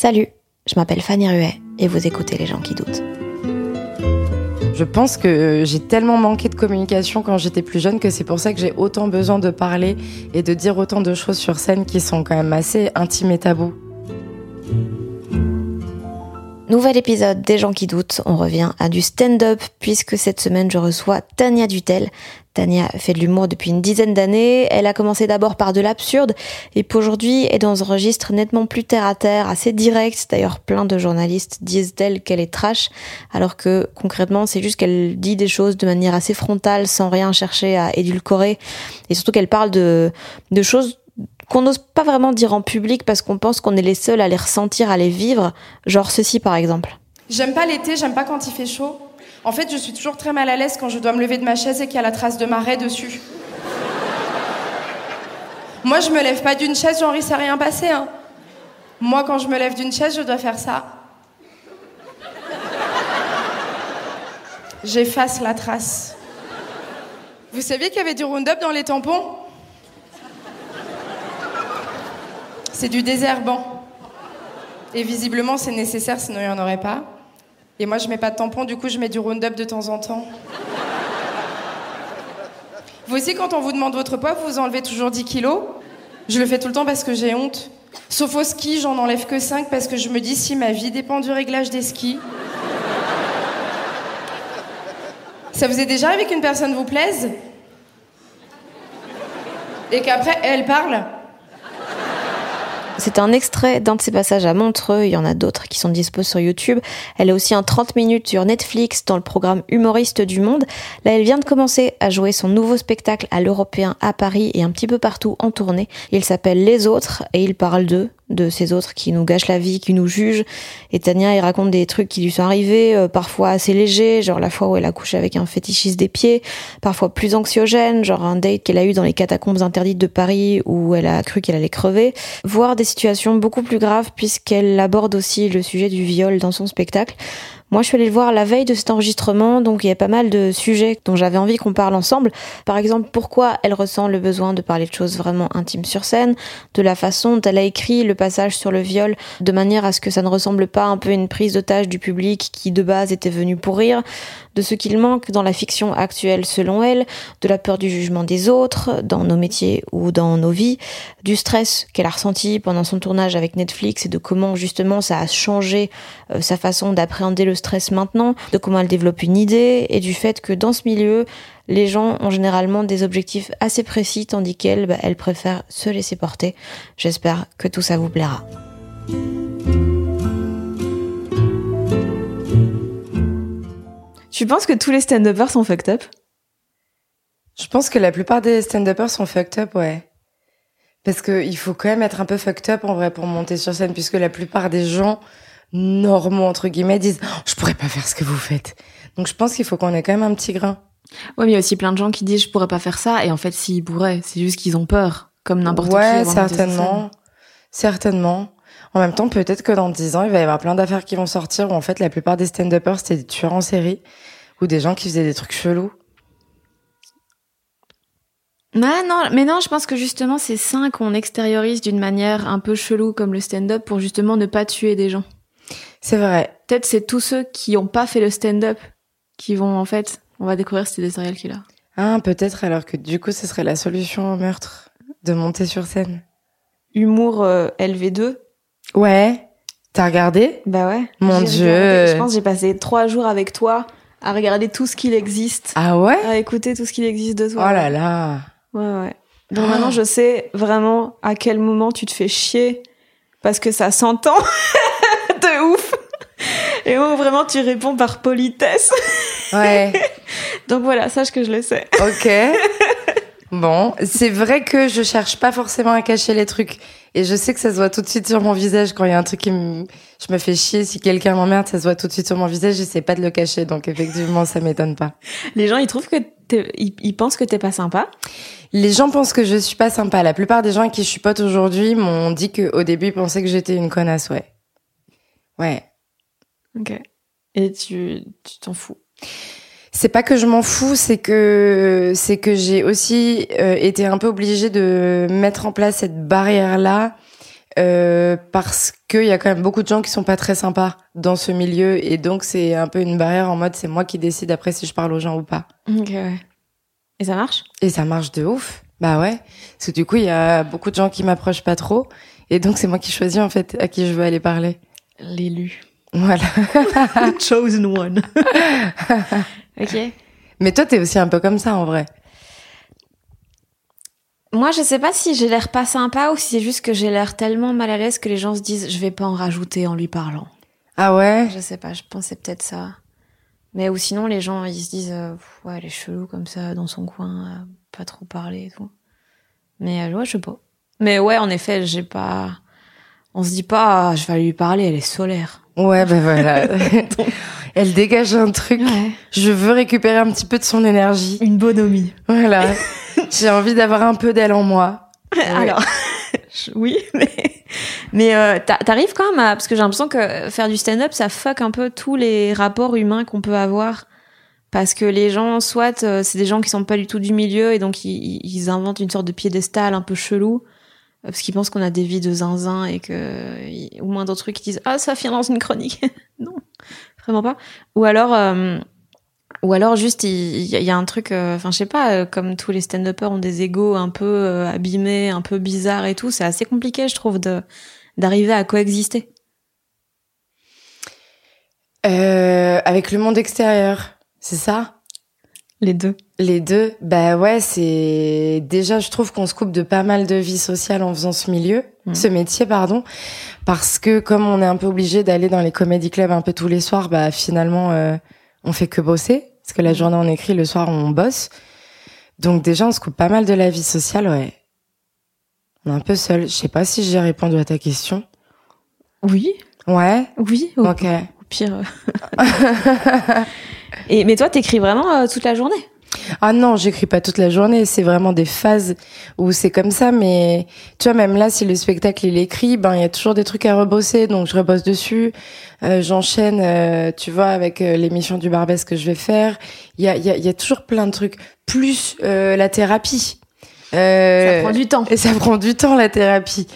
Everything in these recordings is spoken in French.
Salut, je m'appelle Fanny Ruet et vous écoutez Les gens qui doutent. Je pense que j'ai tellement manqué de communication quand j'étais plus jeune que c'est pour ça que j'ai autant besoin de parler et de dire autant de choses sur scène qui sont quand même assez intimes et tabous. Nouvel épisode des gens qui doutent, on revient à du stand-up puisque cette semaine je reçois Tania Dutel. Tania fait de l'humour depuis une dizaine d'années, elle a commencé d'abord par de l'absurde et aujourd'hui est dans un registre nettement plus terre à terre, assez direct. D'ailleurs plein de journalistes disent d'elle qu'elle est trash alors que concrètement c'est juste qu'elle dit des choses de manière assez frontale sans rien chercher à édulcorer et surtout qu'elle parle de, de choses qu'on n'ose pas vraiment dire en public parce qu'on pense qu'on est les seuls à les ressentir, à les vivre, genre ceci par exemple. J'aime pas l'été, j'aime pas quand il fait chaud. En fait, je suis toujours très mal à l'aise quand je dois me lever de ma chaise et qu'il y a la trace de marée dessus. Moi, je me lève pas d'une chaise, Jean-Henri, ça rien passé. Hein. Moi, quand je me lève d'une chaise, je dois faire ça. J'efface la trace. Vous saviez qu'il y avait du Roundup dans les tampons? C'est du désherbant. Et visiblement, c'est nécessaire, sinon il n'y en aurait pas. Et moi, je mets pas de tampon, du coup, je mets du Roundup de temps en temps. Vous aussi, quand on vous demande votre poids, vous enlevez toujours 10 kilos. Je le fais tout le temps parce que j'ai honte. Sauf au ski, j'en enlève que 5 parce que je me dis si ma vie dépend du réglage des skis. Ça vous est déjà arrivé qu'une personne vous plaise Et qu'après, elle parle C'est un extrait d'un de ses passages à Montreux, il y en a d'autres qui sont dispo sur YouTube. Elle a aussi un 30 minutes sur Netflix dans le programme Humoriste du Monde. Là, elle vient de commencer à jouer son nouveau spectacle à l'Européen à Paris et un petit peu partout en tournée. Il s'appelle Les Autres et il parle d'eux, de ces autres qui nous gâchent la vie, qui nous jugent. Et Tania, il raconte des trucs qui lui sont arrivés, euh, parfois assez légers, genre la fois où elle a couché avec un fétichiste des pieds, parfois plus anxiogènes, genre un date qu'elle a eu dans les catacombes interdites de Paris où elle a cru qu'elle allait crever, voire des situations beaucoup plus graves puisqu'elle aborde aussi le sujet du viol dans son spectacle. Moi, je suis allée le voir la veille de cet enregistrement, donc il y a pas mal de sujets dont j'avais envie qu'on parle ensemble. Par exemple, pourquoi elle ressent le besoin de parler de choses vraiment intimes sur scène, de la façon dont elle a écrit le passage sur le viol, de manière à ce que ça ne ressemble pas un peu à une prise d'otage du public qui de base était venu pour rire, de ce qu'il manque dans la fiction actuelle selon elle, de la peur du jugement des autres, dans nos métiers ou dans nos vies, du stress qu'elle a ressenti pendant son tournage avec Netflix et de comment justement ça a changé euh, sa façon d'appréhender le stress maintenant, de comment elle développe une idée et du fait que dans ce milieu, les gens ont généralement des objectifs assez précis tandis qu'elle, bah, elle préfère se laisser porter. J'espère que tout ça vous plaira. Tu penses que tous les stand-uppers sont fucked up? Je pense que la plupart des stand-uppers sont fucked up, ouais. Parce qu'il faut quand même être un peu fucked up en vrai pour monter sur scène, puisque la plupart des gens normaux, entre guillemets, disent oh, Je pourrais pas faire ce que vous faites. Donc je pense qu'il faut qu'on ait quand même un petit grain. Ouais, mais il y a aussi plein de gens qui disent je pourrais pas faire ça et en fait s'ils pourraient, c'est juste qu'ils ont peur, comme n'importe qui. Ouais, monter sur certainement. Certainement. En même temps, peut-être que dans 10 ans, il va y avoir plein d'affaires qui vont sortir où en fait la plupart des stand-uppers c'était des tueurs en série ou des gens qui faisaient des trucs chelous. Ouais, non, mais non, je pense que justement c'est sain qu'on extériorise d'une manière un peu chelou comme le stand-up pour justement ne pas tuer des gens. C'est vrai. Peut-être c'est tous ceux qui ont pas fait le stand-up qui vont en fait, on va découvrir si c'est des serial killers. Ah, peut-être alors que du coup, ce serait la solution au meurtre de monter sur scène. Humour euh, LV2. Ouais. T'as regardé? Bah ouais. Mon Dieu. regardé- Je pense j'ai passé trois jours avec toi à regarder tout ce qu'il existe, Ah ouais? À écouter tout ce qu'il existe de Oh toi. là là. Ouais, ouais. Donc Ah. maintenant, je sais vraiment à quel moment tu te fais chier parce que ça s'entend. Et où vraiment tu réponds par politesse. Ouais. Donc voilà, sache que je le sais. Ok. Bon, c'est vrai que je cherche pas forcément à cacher les trucs. Et je sais que ça se voit tout de suite sur mon visage quand il y a un truc qui me... Je me fais chier, si quelqu'un m'emmerde, ça se voit tout de suite sur mon visage, j'essaie pas de le cacher. Donc effectivement, ça m'étonne pas. Les gens, ils trouvent que t'es- ils, ils pensent que t'es pas sympa? Les gens pensent que je suis pas sympa. La plupart des gens avec qui je suis pote aujourd'hui m'ont dit qu'au début, ils pensaient que j'étais une connasse, ouais. Ouais. Ok. Et tu tu t'en fous. C'est pas que je m'en fous, c'est que c'est que j'ai aussi euh, été un peu obligée de mettre en place cette barrière là euh, parce qu'il y a quand même beaucoup de gens qui sont pas très sympas dans ce milieu et donc c'est un peu une barrière en mode c'est moi qui décide après si je parle aux gens ou pas. Ok. Et ça marche? Et ça marche de ouf. Bah ouais, parce que du coup il y a beaucoup de gens qui m'approchent pas trop et donc c'est moi qui choisis en fait à qui je veux aller parler. L'élu. Voilà. Chosen one. ok. Mais toi t'es aussi un peu comme ça en vrai. Moi, je sais pas si j'ai l'air pas sympa ou si c'est juste que j'ai l'air tellement mal à l'aise que les gens se disent je vais pas en rajouter en lui parlant. Ah ouais? Je sais pas, je pensais peut-être ça. Mais ou sinon, les gens, ils se disent euh, ouais, elle est chelou comme ça dans son coin, euh, pas trop parler et tout. Mais euh, ouais, je sais pas. Mais ouais, en effet, j'ai pas. On se dit pas, ah, je vais lui parler, elle est solaire. Ouais, ben voilà. Elle dégage un truc. Ouais. Je veux récupérer un petit peu de son énergie. Une bonhomie. Voilà. J'ai envie d'avoir un peu d'elle en moi. Alors, oui, mais, mais euh, t'a- t'arrives quand même à... Parce que j'ai l'impression que faire du stand-up, ça fuck un peu tous les rapports humains qu'on peut avoir. Parce que les gens, soit euh, c'est des gens qui sont pas du tout du milieu et donc ils, ils inventent une sorte de piédestal un peu chelou. Parce qu'ils pensent qu'on a des vies de zinzin et que au moindre truc ils disent ah ça vient dans une chronique. Non vraiment pas. Ou alors euh, ou alors juste il y, a- un truc euh, enfin je sais pas euh, comme tous les stand-uppers ont des égos un peu euh, abîmés un peu bizarres et tout c'est assez compliqué je trouve de d'arriver à coexister. Avec le monde extérieur, c'est ça? Les deux Les deux Bah ouais, c'est... Déjà, je trouve qu'on se coupe de pas mal de vie sociale en faisant ce milieu, Mhm. ce métier, pardon. Parce que comme on est un peu obligé d'aller dans les comédie clubs un peu tous les soirs, bah finalement, euh, on fait que bosser. Parce que la journée, on écrit, le soir, on bosse. Donc déjà, on se coupe pas mal de la vie sociale, ouais. On est un peu seul. Je sais pas si j'ai répondu à ta question. oui Ouais. oui au, Ok. au pire. et mais toi t'écris vraiment euh, toute la journée? Ah non, j'écris pas toute la journée. C'est vraiment des phases où c'est comme ça. Mais tu vois, même là, si le spectacle il est écrit, ben il y a toujours des trucs à rebosser, donc je rebosse dessus. Euh, J'enchaîne, euh, tu vois, avec euh, l'émission du Barbès que je vais faire. Il y a, il y, a, il y a toujours plein de trucs. Plus euh, la thérapie. Euh, ça prend du temps Et ça prend du temps la thérapie.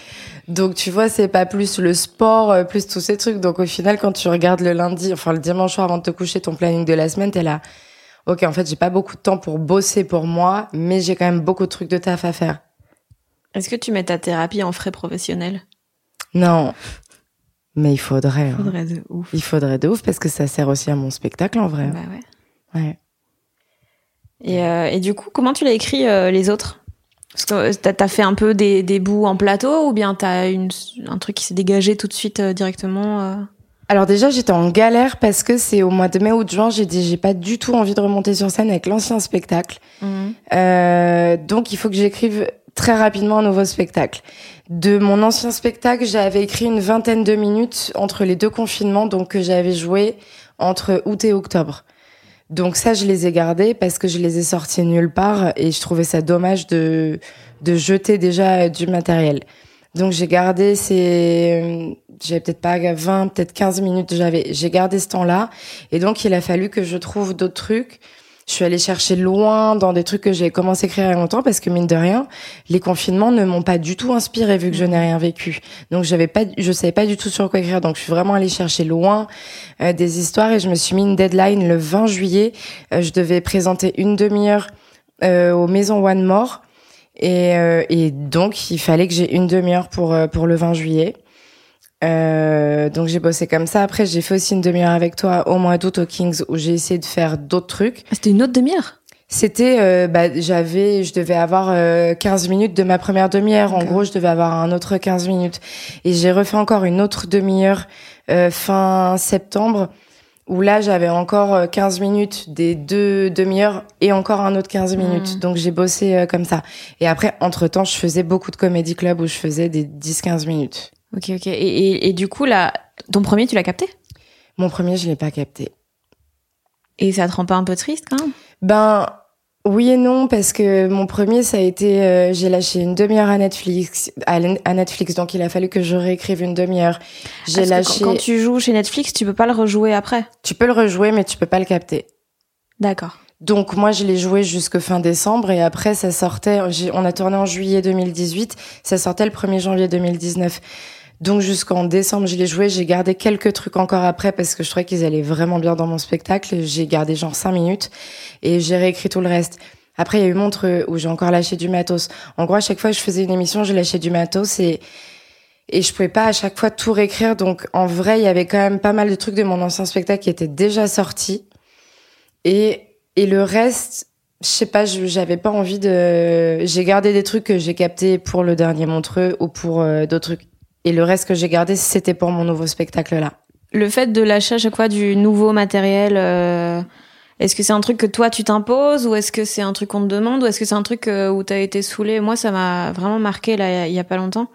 Donc tu vois, c'est pas plus le sport, euh, plus tous ces trucs. Donc au final, quand tu regardes le lundi, enfin le dimanche soir avant de te coucher, ton planning de la semaine, t'es là. Ok, en fait, j'ai pas beaucoup de temps pour bosser pour moi, mais j'ai quand même beaucoup de trucs de taf à faire. est-ce que tu mets ta thérapie en frais professionnels? Non, mais il faudrait. hein. faudrait de ouf Il faudrait de ouf parce que ça sert aussi à mon spectacle en vrai. bah ouais Ouais. Et, euh, et du coup, comment tu l'as écrit euh, les autres? Parce que euh, t'as as fait un peu des, des bouts en plateau ou bien t'as une un truc qui s'est dégagé tout de suite euh, directement euh Alors déjà, j'étais en galère parce que c'est au mois de mai ou de juin, j'ai dit j'ai pas du tout envie de remonter sur scène avec l'ancien spectacle. Euh, donc il faut que j'écrive très rapidement un nouveau spectacle. De mon ancien spectacle, j'avais écrit une vingtaine de minutes entre les deux confinements, donc que j'avais joué entre août et octobre. Donc ça, je les ai gardés parce que je les ai sortis nulle part et je trouvais ça dommage de de jeter déjà du matériel. Donc j'ai gardé ces, j'avais peut-être pas 20, peut-être 15 minutes, j'avais, j'ai gardé ce temps-là. Et donc il a fallu que je trouve d'autres trucs. Je suis allée chercher loin dans des trucs que j'ai commencé à écrire il y a longtemps parce que mine de rien, les confinements ne m'ont pas du tout inspiré vu que je n'ai rien vécu. Donc j'avais pas, je savais pas du tout sur quoi écrire. Donc je suis vraiment allée chercher loin euh, des histoires et je me suis mis une deadline le 20 juillet. Euh, je devais présenter une demi-heure euh, aux Maisons One More. Et, euh, et donc, il fallait que j'ai une demi-heure pour, euh, pour le 20 juillet. Euh, donc j'ai bossé comme ça. Après, j'ai fait aussi une demi-heure avec toi au mois d'août au Kings où j'ai essayé de faire d'autres trucs. C'était une autre demi-heure? C'était, euh, bah, j'avais, je devais avoir euh, 15 minutes de ma première demi-heure. En gros, je devais avoir un autre 15 minutes. Et j'ai refait encore une autre demi-heure euh, fin septembre où là, j'avais encore euh, 15 minutes des deux demi-heures et encore un autre 15 minutes. Mhm. Donc j'ai bossé comme ça. Et après, entre-temps, je faisais beaucoup de comédie club où je faisais des 10-15 minutes. Ok, ok. Et, et, et du coup, là, ton premier, tu l'as capté? Mon premier, je l'ai pas capté. Et ça te rend pas un peu triste quand même? Ben oui et non parce que mon premier ça a été euh, j'ai lâché une demi-heure à Netflix à, à Netflix donc il a fallu que je réécrive une demi-heure. J'ai Parce que lâché Quand, quand tu joues chez Netflix, tu peux pas le rejouer après? tu peux le rejouer mais tu peux pas le capter. D'accord. Donc moi je l'ai joué jusque fin décembre et après ça sortait on a tourné en juillet 2018, ça sortait le 1er janvier 2019. Donc jusqu'en décembre, je l'ai joué, j'ai gardé quelques trucs encore après parce que je trouvais qu'ils allaient vraiment bien dans mon spectacle, j'ai gardé genre cinq minutes et j'ai réécrit tout le reste. Après, il y a eu Montreux où j'ai encore lâché du matos. En gros, à chaque fois que je faisais une émission, je lâchais du matos et et je pouvais pas à chaque fois tout réécrire. Donc en vrai, il y avait quand même pas mal de trucs de mon ancien spectacle qui étaient déjà sortis. Et et le reste, je sais pas, j'avais pas envie de. J'ai gardé des trucs que j'ai captés pour le dernier Montreux ou pour euh, d'autres trucs. Et le reste que j'ai gardé, c'était pour mon nouveau spectacle là. Le fait de lâcher à chaque fois du nouveau matériel, euh, est-ce que c'est un truc que toi tu t'imposes ou est-ce que c'est un truc qu'on te demande ou est-ce que c'est un truc euh, où t'as été saoulé? Moi, ça m'a vraiment marqué là il y a- pas longtemps.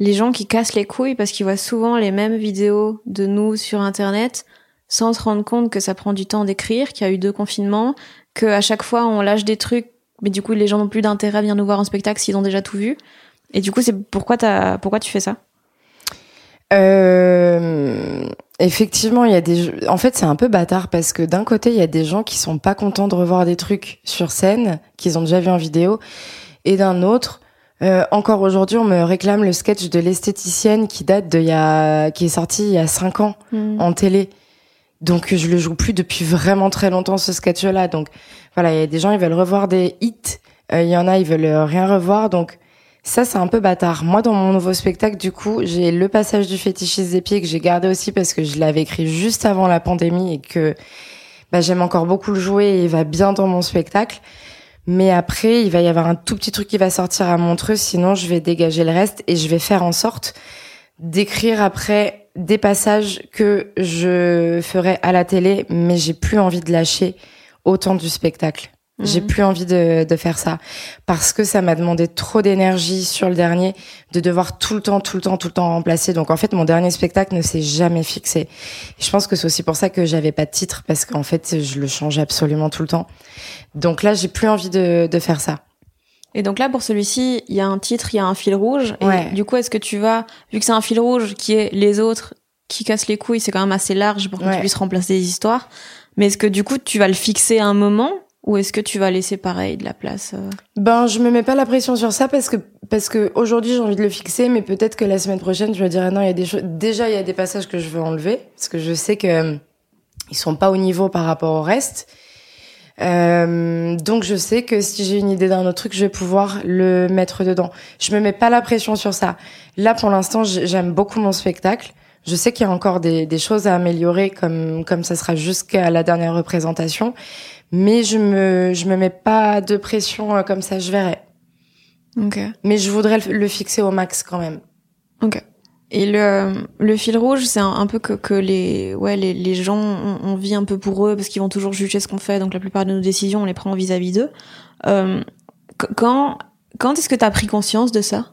Les gens qui cassent les couilles parce qu'ils voient souvent les mêmes vidéos de nous sur internet sans se rendre compte que ça prend du temps d'écrire, qu'il y a eu deux confinements, que à chaque fois on lâche des trucs, mais du coup les gens n'ont plus d'intérêt à venir nous voir en spectacle s'ils ont déjà tout vu. Et du coup, c'est pourquoi t'as, pourquoi tu fais ça? Euh, effectivement, il y a des. En fait, c'est un peu bâtard parce que d'un côté, il y a des gens qui sont pas contents de revoir des trucs sur scène qu'ils ont déjà vu en vidéo, et d'un autre, euh, encore aujourd'hui, on me réclame le sketch de l'esthéticienne qui date de y a, qui est sorti il y a cinq ans en télé. Donc je le joue plus depuis vraiment très longtemps ce sketch-là. Donc voilà, il y a des gens ils veulent revoir des hits, Euh, il y en a ils veulent rien revoir. Donc ça c'est un peu bâtard. Moi dans mon nouveau spectacle du coup j'ai le passage du fétichiste des pieds que j'ai gardé aussi parce que je l'avais écrit juste avant la pandémie et que bah, j'aime encore beaucoup le jouer et il va bien dans mon spectacle. Mais après, il va y avoir un tout petit truc qui va sortir à Montreux, sinon je vais dégager le reste et je vais faire en sorte d'écrire après des passages que je ferai à la télé, mais j'ai plus envie de lâcher autant du spectacle. J'ai Mhm. plus envie de, de faire ça parce que ça m'a demandé trop d'énergie sur le dernier de devoir tout le temps, tout le temps, tout le temps remplacer. Donc en fait, mon dernier spectacle ne s'est jamais fixé. Et je pense que c'est aussi pour ça que j'avais pas de titre parce qu'en fait, je le change absolument tout le temps. Donc là, j'ai plus envie de, de faire ça. Et donc là, pour celui-ci, il y a un titre, il y a un fil rouge. Et Ouais. du coup, est-ce que tu vas, vu que c'est un fil rouge qui est les autres qui cassent les couilles, c'est quand même assez large pour que Ouais. tu puisses remplacer des histoires. Mais est-ce que du coup, tu vas le fixer à un moment ou est-ce que tu vas laisser pareil de la place euh Ben, je me mets pas la pression sur ça parce que parce que aujourd'hui j'ai envie de le fixer, mais peut-être que la semaine prochaine je me dirai non, il y a des choses. Déjà, il y a des passages que je veux enlever parce que je sais que euh, ils sont pas au niveau par rapport au reste. Euh, donc je sais que si j'ai une idée d'un autre truc, je vais pouvoir le mettre dedans. Je me mets pas la pression sur ça. Là, pour l'instant, j'ai- j'aime beaucoup mon spectacle. Je sais qu'il y a encore des, des choses à améliorer, comme comme ça sera jusqu'à la dernière représentation. Mais je me je me mets pas de pression euh, comme ça. Je verrai. Ok. Mais je voudrais le, le fixer au max quand même. Ok. Et le, le fil rouge, c'est un, un peu que, que les, ouais, les, les gens, on, on vit un peu pour eux parce qu'ils vont toujours juger ce qu'on fait. Donc la plupart de nos décisions, on les prend vis-à-vis d'eux. Euh, qu- quand, quand est-ce que tu as pris conscience de ça?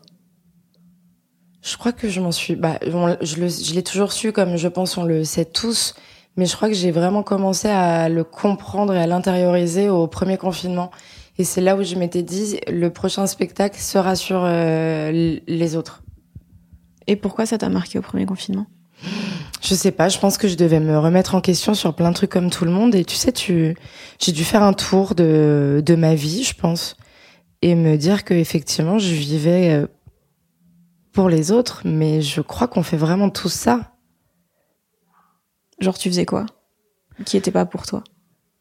Je crois que je m'en suis. Bah, on- je le- je l'ai toujours su, comme je pense on le sait tous. Mais je crois que j'ai vraiment commencé à le comprendre et à l'intérioriser au premier confinement. Et c'est là où je m'étais dit, le prochain spectacle sera sur euh, les autres. Et pourquoi ça t'a marqué au premier confinement? Je sais pas, je pense que je devais me remettre en question sur plein de trucs comme tout le monde. Et tu sais, tu, j'ai dû faire un tour de, de ma vie, je pense. Et me dire que effectivement, je vivais euh, pour les autres. Mais je crois qu'on fait vraiment tout ça. Genre, tu faisais quoi Qui était pas pour toi?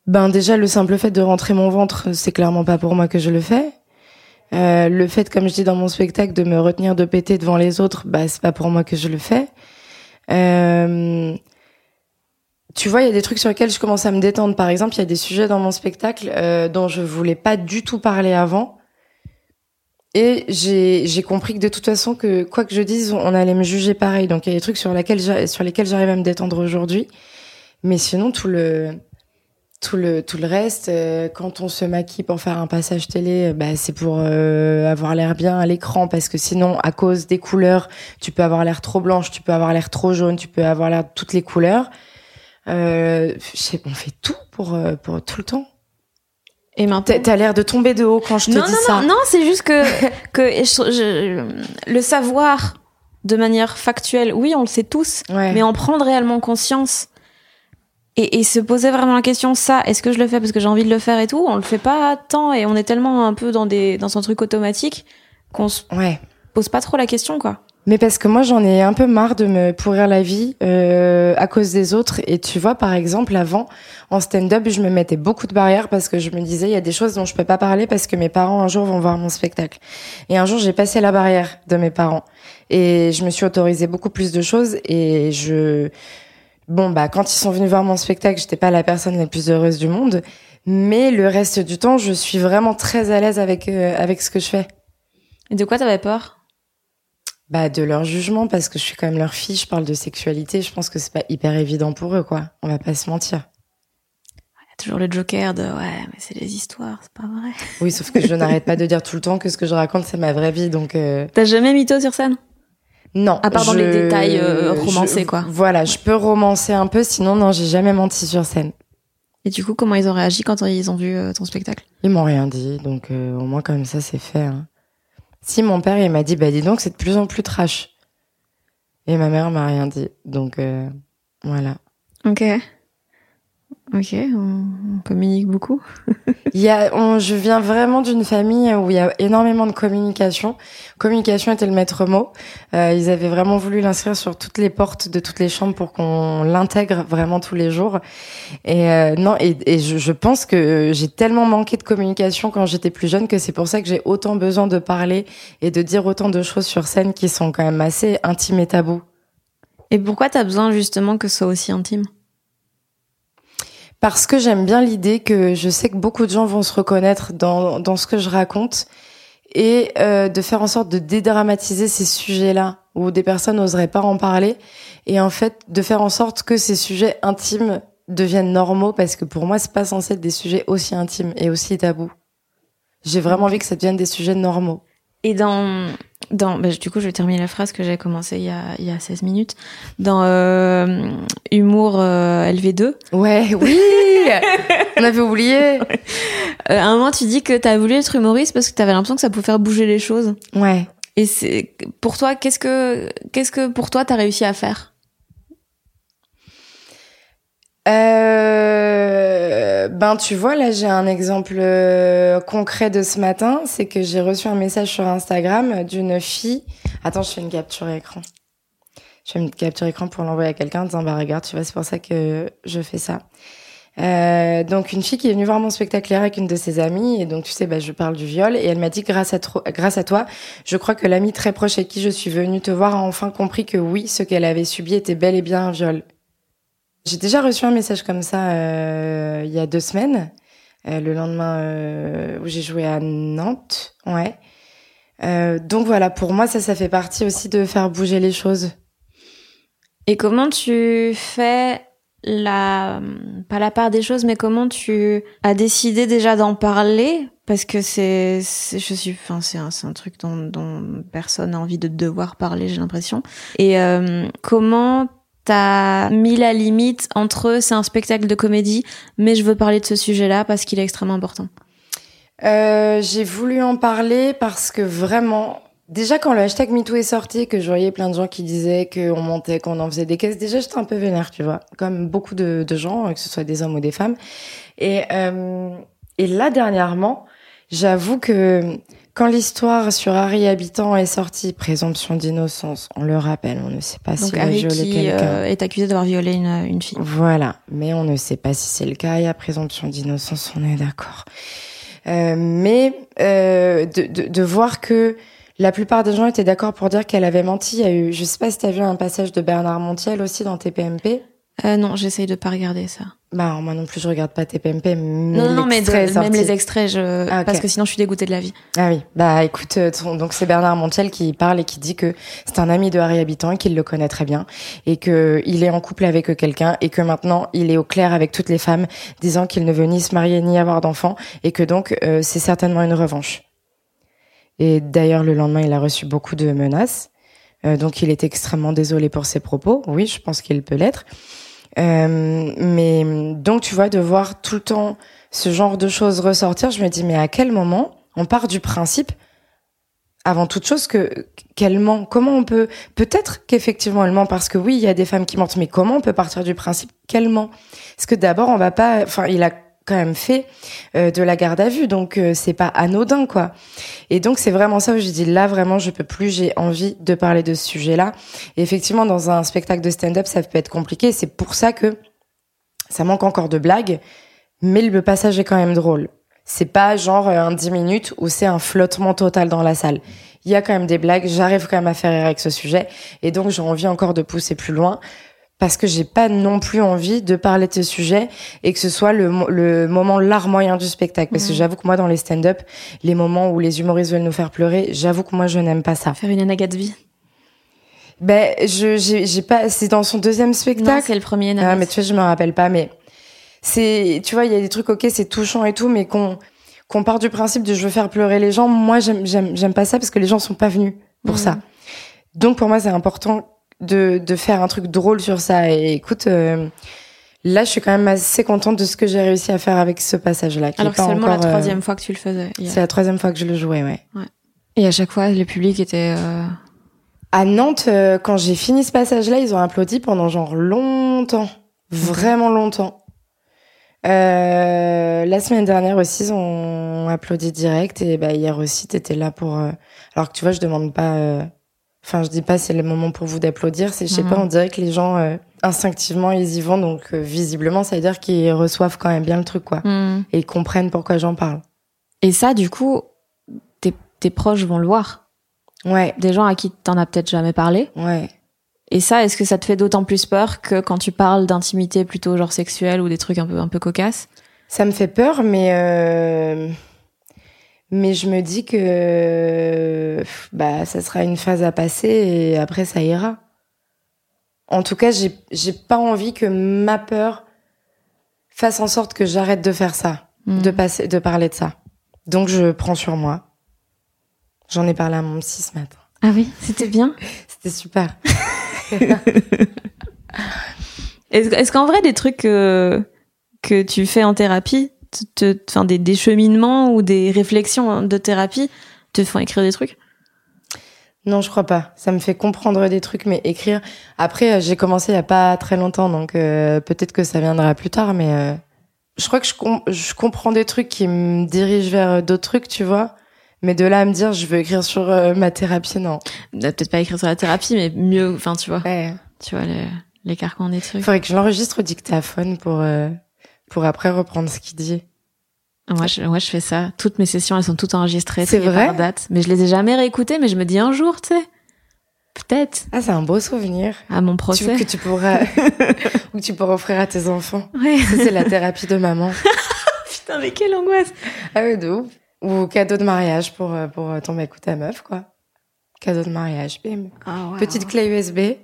Ben déjà le simple fait de rentrer mon ventre, c'est clairement pas pour moi que je le fais. Euh, le fait, comme je dis dans mon spectacle, de me retenir de péter devant les autres, bah c'est pas pour moi que je le fais. Euh, tu vois, il y a des trucs sur lesquels je commence à me détendre. Par exemple, il y a des sujets dans mon spectacle euh, dont je voulais pas du tout parler avant. Et j'ai, compris que de toute façon, que quoi que je dise, on allait me juger pareil. Donc il y a des trucs sur, sur lesquels j'arrive à me détendre aujourd'hui. Mais sinon, tout le, tout le, tout le reste, euh, quand on se maquille pour faire un passage télé, bah, c'est pour euh, avoir l'air bien à l'écran. Parce que sinon, à cause des couleurs, tu peux avoir l'air trop blanche, tu peux avoir l'air trop jaune, tu peux avoir l'air de toutes les couleurs. Euh, on fait tout pour, euh, pour tout le temps. Et maintenant, t'as l'air de tomber de haut quand je te non, dis non, ça. Non, non, c'est juste que que je, le savoir de manière factuelle, oui, on le sait tous, mais en prendre réellement conscience et, et, se poser vraiment la question, ça, est-ce que je le fais parce que j'ai envie de le faire et tout? On le fait pas tant et on est tellement un peu dans des dans un truc automatique qu'on se ouais. pose pas trop la question, quoi. Mais parce que moi j'en ai un peu marre de me pourrir la vie euh, à cause des autres. Et tu vois, par exemple, avant en stand-up, je me mettais beaucoup de barrières parce que je me disais il y a des choses dont je peux pas parler parce que mes parents un jour vont voir mon spectacle. Et un jour j'ai passé la barrière de mes parents et je me suis autorisé beaucoup plus de choses. Et je bon bah quand ils sont venus voir mon spectacle, j'étais pas la personne la plus heureuse du monde. Mais le reste du temps, je suis vraiment très à l'aise avec euh, avec ce que je fais. Et de quoi t'avais peur? Bah de leur jugement parce que je suis quand même leur fille, je parle de sexualité, je pense que c'est pas hyper évident pour eux quoi. On va pas se mentir. Il y a toujours le joker de ouais, mais c'est des histoires, c'est pas vrai. Oui, sauf que je n'arrête pas de dire tout le temps que ce que je raconte c'est ma vraie vie donc euh... T'as jamais mytho sur scène? Non. À part dans les détails euh, romancés quoi. Voilà, je peux romancer un peu sinon non, j'ai jamais menti sur scène. Et du coup, comment ils ont réagi quand ils ont vu euh, ton spectacle? Ils m'ont rien dit, donc euh, au moins comme ça c'est fait. Hein. Si mon père il m'a dit bah dis donc c'est de plus en plus trash. Et ma mère m'a rien dit. Donc euh, voilà. OK. Ok, on, communique beaucoup. il y a, on, je viens vraiment d'une famille où il y a énormément de communication. Communication était le maître mot. Euh, ils avaient vraiment voulu l'inscrire sur toutes les portes de toutes les chambres pour qu'on l'intègre vraiment tous les jours. Et euh, non, et, et je, je, pense que j'ai tellement manqué de communication quand j'étais plus jeune que c'est pour ça que j'ai autant besoin de parler et de dire autant de choses sur scène qui sont quand même assez intimes et tabous. Et pourquoi t'as besoin justement que ce soit aussi intime? Parce que j'aime bien l'idée que je sais que beaucoup de gens vont se reconnaître dans, dans ce que je raconte et euh, de faire en sorte de dédramatiser ces sujets-là où des personnes n'oseraient pas en parler et en fait de faire en sorte que ces sujets intimes deviennent normaux parce que pour moi c'est pas censé être des sujets aussi intimes et aussi tabous. J'ai vraiment envie que ça devienne des sujets normaux. Et dans, dans bah, du coup, je vais terminer la phrase que j'ai commencé il y a, il y a 16 minutes. Dans euh, Humour euh, LV2. Ouais, oui On avait oublié euh, À un moment, tu dis que t'as voulu être humoriste parce que t'avais l'impression que ça pouvait faire bouger les choses. Ouais. Et c'est pour toi, qu'est-ce que qu'est-ce que pour toi t'as réussi à faire? Euh, ben tu vois là j'ai un exemple euh, concret de ce matin, c'est que j'ai reçu un message sur Instagram d'une fille. Attends, je fais une capture écran. Je fais une capture écran pour l'envoyer à quelqu'un en disant bah regarde, tu vois, c'est pour ça que je fais ça. Euh, donc une fille qui est venue voir mon spectacle hier avec une de ses amies et donc tu sais bah je parle du viol et elle m'a dit grâce à toi je crois que l'amie très proche avec qui je suis venue te voir a enfin compris que oui ce qu'elle avait subi était bel et bien un viol j'ai déjà reçu un message comme ça euh, il y a deux semaines, euh, le lendemain euh, où j'ai joué à Nantes. Ouais. Euh, donc voilà, pour moi, ça, ça fait partie aussi de faire bouger les choses. Et comment tu fais la pas la part des choses, mais comment tu as décidé déjà d'en parler? Parce que c'est je suis enfin c'est un, truc dont, dont personne n'a envie de devoir parler, j'ai l'impression. Et euh, comment t'as mis la limite entre c'est un spectacle de comédie, mais je veux parler de ce sujet-là parce qu'il est extrêmement important euh, J'ai voulu en parler parce que vraiment, déjà quand le hashtag MeToo est sorti, que je voyais plein de gens qui disaient qu'on montait, qu'on en faisait des caisses, déjà j'étais un peu vénère, tu vois, comme beaucoup de, de gens, que ce soit des hommes ou des femmes. Et, euh, et là dernièrement, j'avoue que quand l'histoire sur Harry Habitant est sortie, présomption d'innocence, on le rappelle, on ne sait pas si il a violé quelqu'un. Euh, est accusé d'avoir violé une, une fille. Voilà, mais on ne sait pas si c'est le cas. Il y a présomption d'innocence, on est d'accord. Euh, mais euh, de, de, de voir que la plupart des gens étaient d'accord pour dire qu'elle avait menti. Il y a eu, je sais pas si tu as vu un passage de Bernard Montiel aussi dans TPMP. Euh, non, j'essaye de pas regarder ça. Bah moi non plus, je regarde pas TPMP. Mais Non, non, mais de- même les extraits, je... Ah, parce que sinon je suis dégoûtée de la vie. Ah oui, bah écoute, euh, donc c'est Bernard Montiel qui parle et qui dit que c'est un ami de Harry Habitant et qu'il le connaît très bien et que il est en couple avec quelqu'un et que maintenant il est au clair avec toutes les femmes, disant qu'il ne veut ni se marier ni avoir d'enfants et que donc euh, c'est certainement une revanche. Et d'ailleurs le lendemain il a reçu beaucoup de menaces, Euh, donc il est extrêmement désolé pour ses propos. Oui, je pense qu'il peut l'être. Euh, mais donc tu vois de voir tout le temps ce genre de choses ressortir, je me dis mais à quel moment on part du principe avant toute chose que qu'elle ment? Comment on peut peut-être qu'effectivement elle ment parce que oui il y a des femmes qui mentent, mais comment on peut partir du principe qu'elle ment? Parce que d'abord on va pas, enfin il a quand même fait euh, de la garde à vue, donc euh, c'est pas anodin quoi. Et donc c'est vraiment ça où je dis là vraiment je peux plus, j'ai envie de parler de ce sujet-là. Et effectivement dans un spectacle de stand-up ça peut être compliqué, c'est pour ça que ça manque encore de blagues, mais le passage est quand même drôle. C'est pas genre euh, un 10 minutes où c'est un flottement total dans la salle. Il y a quand même des blagues, j'arrive quand même à faire rire avec ce sujet, et donc j'ai envie encore de pousser plus loin parce que j'ai pas non plus envie de parler de ce sujet et que ce soit le, le moment larmoyant du spectacle. Parce que Mhm. j'avoue que moi, dans les stand-up, les moments où les humoristes veulent nous faire pleurer, j'avoue que moi, je n'aime pas ça. Faire une Anna Gatsby. Ben, je, j'ai, pas, c'est dans son deuxième spectacle. c'est le premier Ah, mais tu vois, je me rappelle pas, mais c'est, tu vois, il y a des trucs, ok, c'est touchant et tout, mais qu'on, qu'on part du principe de je veux faire pleurer les gens. Moi, j'aime, j'aime, j'aime pas ça parce que les gens sont pas venus pour Mhm. ça. Donc, pour moi, c'est important de, de faire un truc drôle sur ça. Et écoute, euh, là, je suis quand même assez contente de ce que j'ai réussi à faire avec ce passage-là. Alors que c'est seulement encore, la euh, troisième fois que tu le faisais. A- C'est la troisième fois que je le jouais, ouais. Et à chaque fois, le public était... euh, À Nantes, euh, quand j'ai fini ce passage-là, ils ont applaudi pendant genre longtemps. Vraiment longtemps. Euh, la semaine dernière aussi, ils ont applaudi direct. Et bah, hier aussi, t'étais là pour... euh, Alors que tu vois, je demande pas... euh, Enfin, je dis pas c'est le moment pour vous d'applaudir. C'est, je sais Mhm. pas, on dirait que les gens, euh, instinctivement, ils y vont. Donc, euh, visiblement, ça veut dire qu'ils reçoivent quand même bien le truc, quoi. hmm. Et ils comprennent pourquoi j'en parle. Et ça, du coup, tes, tes proches vont le voir. Ouais, Des gens à qui t'en as peut-être jamais parlé. ouais. Et ça, est-ce que ça te fait d'autant plus peur que quand tu parles d'intimité plutôt genre sexuelle ou des trucs un peu, un peu cocasses? Ça me fait peur, mais euh, mais je me dis que bah ça sera une phase à passer et après ça ira. En tout cas, j'ai j'ai pas envie que ma peur fasse en sorte que j'arrête de faire ça, Hmm. de passer, de parler de ça. Donc je prends sur moi. J'en ai parlé à mon psy ce matin. Ah oui, c'était bien. C'était super. Est-ce qu'en vrai, des trucs que tu fais en thérapie, te, te- enfin, des, des cheminements ou des réflexions de thérapie te font écrire des trucs? Non, je crois pas. Ça me fait comprendre des trucs, mais écrire. Après, euh, j'ai commencé il y a pas très longtemps, donc euh, peut-être que ça viendra plus tard, mais euh, je crois que je, com- je comprends des trucs qui me dirigent vers euh, d'autres trucs, tu vois. Mais de là à me dire, je veux écrire sur euh, ma thérapie, non. Peut-être pas écrire sur la thérapie, mais mieux, enfin, tu vois, Ouais. tu vois des Il trucs. faudrait que je l'enregistre au dictaphone pour euh, pour après reprendre ce qu'il dit. Moi, je, moi, je fais ça. Toutes mes sessions, elles sont toutes enregistrées. C'est vrai par date. Mais je les ai jamais réécoutées, mais je me dis un jour, tu sais. Peut-être. Ah, c'est un beau souvenir. À mon Tu, procès. que tu pourras ou que tu pourras offrir à tes enfants. Ouais. C'est la thérapie de maman. Putain, mais quelle angoisse. Ah ouais, de ouf. Ou cadeau de mariage pour, euh, pour euh, ton mec ou ta meuf, quoi. Cadeau de mariage, bim. Petite clé USB.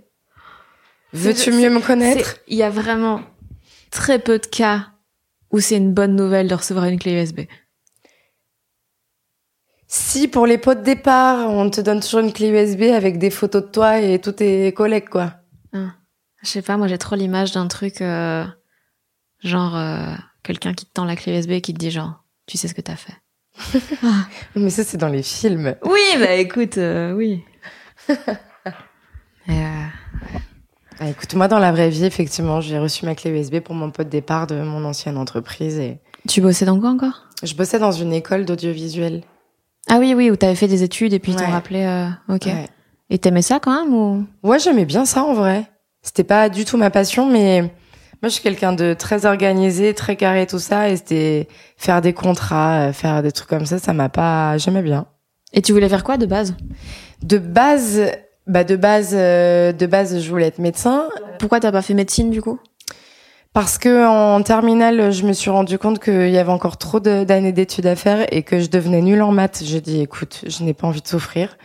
Veux-tu mieux me connaître? Il y a vraiment très peu de cas où c'est une bonne nouvelle de recevoir une clé USB. Si pour les pots de départ, on te donne toujours une clé USB avec des photos de toi et tous tes collègues, quoi. Je sais pas, moi j'ai trop l'image d'un truc euh, genre euh, quelqu'un qui te tend la clé USB et qui te dit genre tu sais ce que t'as fait. Mais ça, c'est dans les films. Oui, bah écoute, euh, oui. Et, Ah, écoute, moi, dans la vraie vie, effectivement, j'ai reçu ma clé USB pour mon pot de départ de mon ancienne entreprise et tu bossais dans quoi encore? Je bossais dans une école d'audiovisuel. Ah oui, oui, où t'avais fait des études et puis ils t'ont Ouais. rappelé. euh, ok. Ouais. Et t'aimais ça quand même ou? Ouais, j'aimais bien ça en vrai. C'était pas du tout ma passion, mais Moi, je suis quelqu'un de très organisé, très carré, tout ça, et c'était faire des contrats, euh, faire des trucs comme ça, ça m'a pas jamais bien. Et tu voulais faire quoi de base? De base, bah de base, euh, de base, je voulais être médecin. Pourquoi t'as pas fait médecine du coup? Parce que en terminale, je me suis rendu compte qu'il y avait encore trop d'années d'études à faire et que je devenais nulle en maths. J'ai dit, écoute, je n'ai pas envie de souffrir.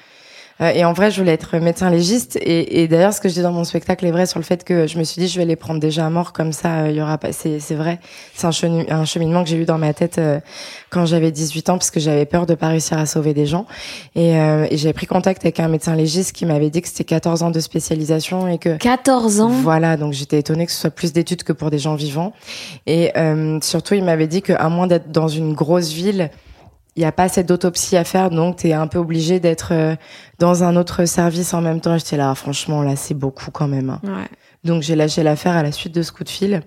Euh, et en vrai, je voulais être médecin légiste. Et, et d'ailleurs, ce que je dis dans mon spectacle est vrai sur le fait que je me suis dit, je vais les prendre déjà à mort comme ça. euh, Il y aura pas. C'est c'est vrai. C'est un, chenu- un cheminement que j'ai eu dans ma tête euh, quand j'avais 18 ans, parce que j'avais peur de pas réussir à sauver des gens. Et, et j'avais pris contact avec un médecin légiste qui m'avait dit que c'était 14 ans de spécialisation et que 14 ans? Voilà, donc j'étais étonnée que ce soit plus d'études que pour des gens vivants. Et surtout, il m'avait dit qu'à moins d'être dans une grosse ville, il n'y a pas assez d'autopsie à faire, donc tu es un peu obligé d'être euh, dans un autre service en même temps. J'étais là, franchement, là, c'est beaucoup quand même. hein. Ouais. Donc j'ai lâché l'affaire à la suite de ce coup de fil.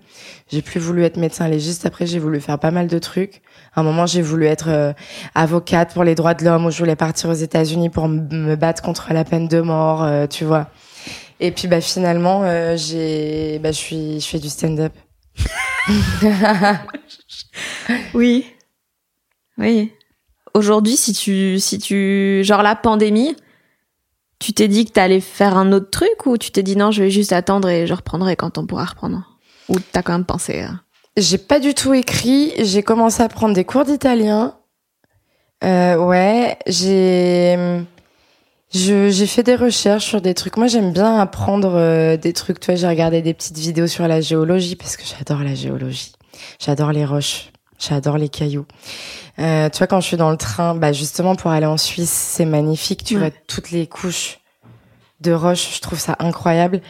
J'ai plus voulu être médecin légiste. Après, j'ai voulu faire pas mal de trucs. À un moment, j'ai voulu être euh, avocate pour les droits de l'homme, ou je voulais partir aux États-Unis pour me battre contre la peine de mort, euh, tu vois. Et puis bah finalement, euh, j'ai, bah je suis, je fais du stand-up. Oui. Oui. Aujourd'hui, si tu, si tu, genre la pandémie, tu t'es dit que t'allais faire un autre truc ou tu t'es dit non, je vais juste attendre et je reprendrai quand on pourra reprendre? Ou t'as quand même pensé. J'ai pas du tout écrit. J'ai commencé à prendre des cours d'italien. Euh, ouais, j'ai j'ai fait des recherches sur des trucs. Moi, j'aime bien apprendre euh, des trucs. Tu vois, j'ai regardé des petites vidéos sur la géologie parce que j'adore la géologie. J'adore les roches. J'adore les cailloux. Euh, tu vois, quand je suis dans le train, bah justement pour aller en Suisse, c'est magnifique. Tu Ouais. vois toutes les couches de roches. Je trouve ça incroyable.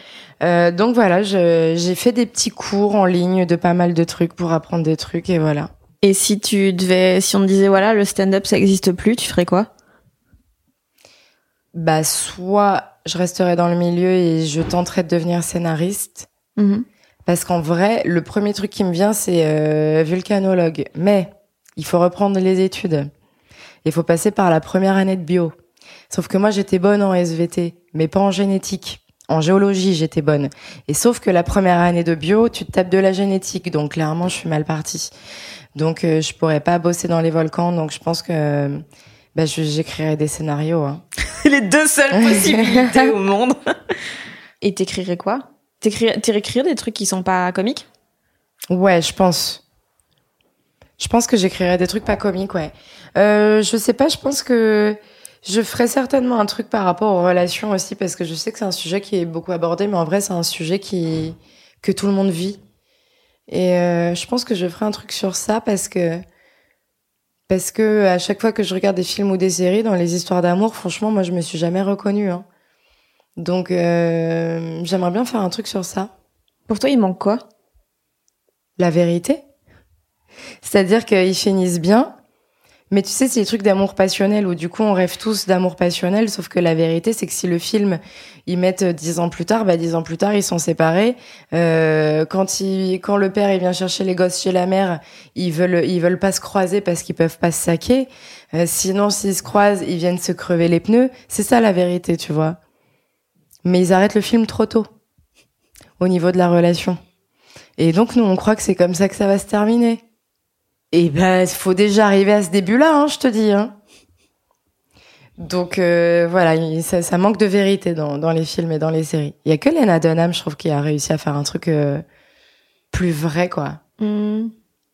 Euh, donc voilà, j'ai fait des petits cours en ligne de pas mal de trucs pour apprendre des trucs et voilà. Et si tu devais, si on te disait voilà, le stand-up ça existe plus, tu ferais quoi? Bah soit je resterai dans le milieu et je tenterai de devenir scénariste Mhm. Parce qu'en vrai, le premier truc qui me vient c'est euh, vulcanologue. Mais il faut reprendre les études. Il faut passer par la première année de bio. Sauf que moi j'étais bonne en SVT, mais pas en génétique. En géologie, j'étais bonne. Et sauf que la première année de bio, tu te tapes de la génétique, donc clairement, je suis mal partie. Donc, euh, je pourrais pas bosser dans les volcans, donc je pense que euh, bah, je- j'écrirai des scénarios. Hein. Les deux seules possibilités au monde. Et t'écrirais quoi? T'écrirais des trucs qui sont pas comiques? Ouais, je pense. Je pense que j'écrirai des trucs pas comiques, ouais. Euh, je sais pas, je pense que je ferai certainement un truc par rapport aux relations aussi, parce que je sais que c'est un sujet qui est beaucoup abordé, mais en vrai, c'est un sujet qui que tout le monde vit. Et euh, je pense que je ferai un truc sur ça parce que parce que à chaque fois que je regarde des films ou des séries dans les histoires d'amour, franchement, moi, je me suis jamais reconnue. Hein. Donc, euh, j'aimerais bien faire un truc sur ça. Pour toi, il manque quoi? La vérité. C'est-à-dire qu'ils finissent bien, mais tu sais, c'est des trucs d'amour passionnel où du coup on rêve tous d'amour passionnel, sauf que la vérité c'est que si le film ils mettent dix ans plus tard, bah dix ans plus tard ils sont séparés. Euh, quand il, quand le père il vient chercher les gosses chez la mère, ils veulent ils veulent pas se croiser parce qu'ils peuvent pas se saquer. Euh, sinon s'ils se croisent, ils viennent se crever les pneus. C'est ça la vérité, tu vois. Mais ils arrêtent le film trop tôt au niveau de la relation. Et donc, nous, on croit que c'est comme ça que ça va se terminer. Et ben, il faut déjà arriver à ce début-là, hein, je te dis. Hein. Donc, euh, voilà, il- ça, ça manque de vérité dans, dans les films et dans les séries. Il y a que Lena Dunham, je trouve, qui a réussi à faire un truc euh, plus vrai, quoi. Hmm,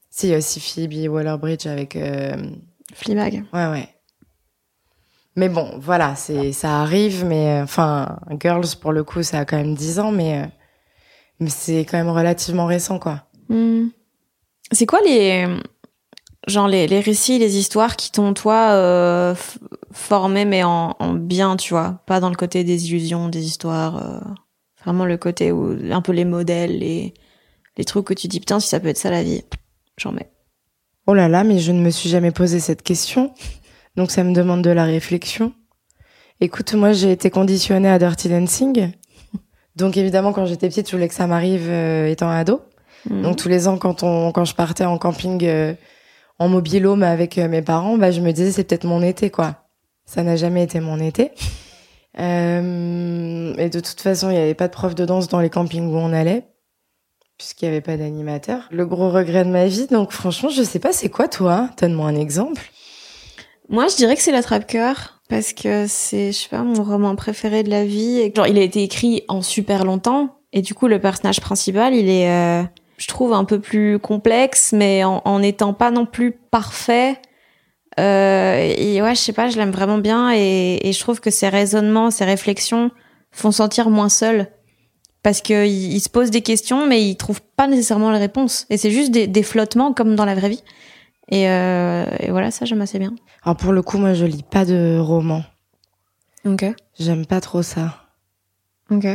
Si, il y a aussi Phoebe Waller-Bridge avec... euh, Fleabag. Ouais, ouais. Mais bon, voilà, c'est ça arrive, mais euh, enfin, Girls pour le coup, ça a quand même 10 ans, mais euh, mais c'est quand même relativement récent, quoi. Hmm. C'est quoi les genre les, les récits, les histoires qui t'ont toi euh, formé mais en, en bien, tu vois, pas dans le côté des illusions, des histoires, euh, vraiment le côté où un peu les modèles, les les trucs que tu dis putain si ça peut être ça la vie, j'en mets. Oh là là, mais je ne me suis jamais posé cette question, donc ça me demande de la réflexion. Écoute, moi j'ai été conditionnée à Dirty Dancing, donc évidemment quand j'étais petite, je voulais que ça m'arrive euh, étant ado. Hmm. Donc tous les ans, quand on, quand je partais en camping euh, en mobilhome avec euh, mes parents, bah je me disais c'est peut-être mon été quoi. Ça n'a jamais été mon été. Euh, et de toute façon, il n'y avait pas de prof de danse dans les campings où on allait. puisqu'il n'y avait pas d'animateur. Le gros regret de ma vie. Donc franchement, je sais pas, c'est quoi toi? Donne-moi un exemple. Moi, je dirais que c'est l'attrape-cœur parce que c'est, je sais pas, mon roman préféré de la vie. Genre, il a été écrit en super longtemps et du coup, le personnage principal, il est, euh, je trouve, un peu plus complexe, mais en n'étant pas non plus parfait. Euh, et ouais, je sais pas, je l'aime vraiment bien et, et, je trouve que ses raisonnements, ses réflexions font sentir moins seul parce que il, se pose des questions, mais il trouve pas nécessairement les réponses. Et c'est juste des, des, flottements comme dans la vraie vie. Et, euh, et voilà, ça j'aime assez bien. Alors pour le coup, moi je lis pas de romans. Ok. J'aime pas trop ça. Ok.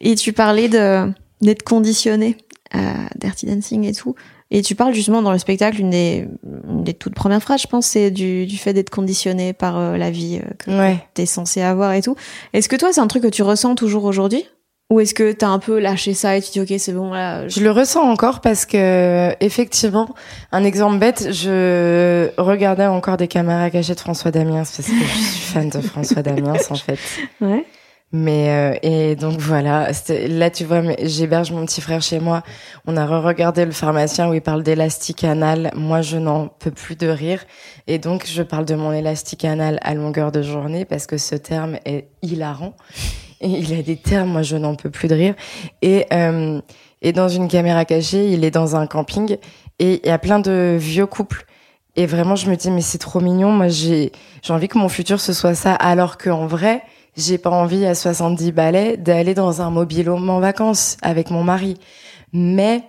Et tu parlais de d'être conditionné à Dirty Dancing et tout. Et tu parles justement dans le spectacle, une des, une des toutes premières phrases, je pense, c'est du, du fait d'être conditionné par euh, la vie euh, que ouais. t'es censé avoir et tout. Est-ce que toi, c'est un truc que tu ressens toujours aujourd'hui? Ou est-ce que t'as un peu lâché ça et tu dis ok c'est bon là je... je... le ressens encore parce que effectivement un exemple bête je regardais encore des caméras cachées de François Damiens parce que je suis fan de François Damiens en fait ouais mais euh, et donc voilà, là tu vois, j'héberge mon petit frère chez moi. On a re-regardé le pharmacien où il parle d'élastique anal. Moi, je n'en peux plus de rire, et donc je parle de mon élastique anal à longueur de journée parce que ce terme est hilarant. Et il a des termes, moi je n'en peux plus de rire. Et euh, et dans une caméra cachée, il est dans un camping et il y a plein de vieux couples. Et vraiment, je me dis mais c'est trop mignon. Moi, j'ai j'ai envie que mon futur ce soit ça, alors qu'en vrai j'ai pas envie à 70 balais d'aller dans un mobil-home en vacances avec mon mari. Mais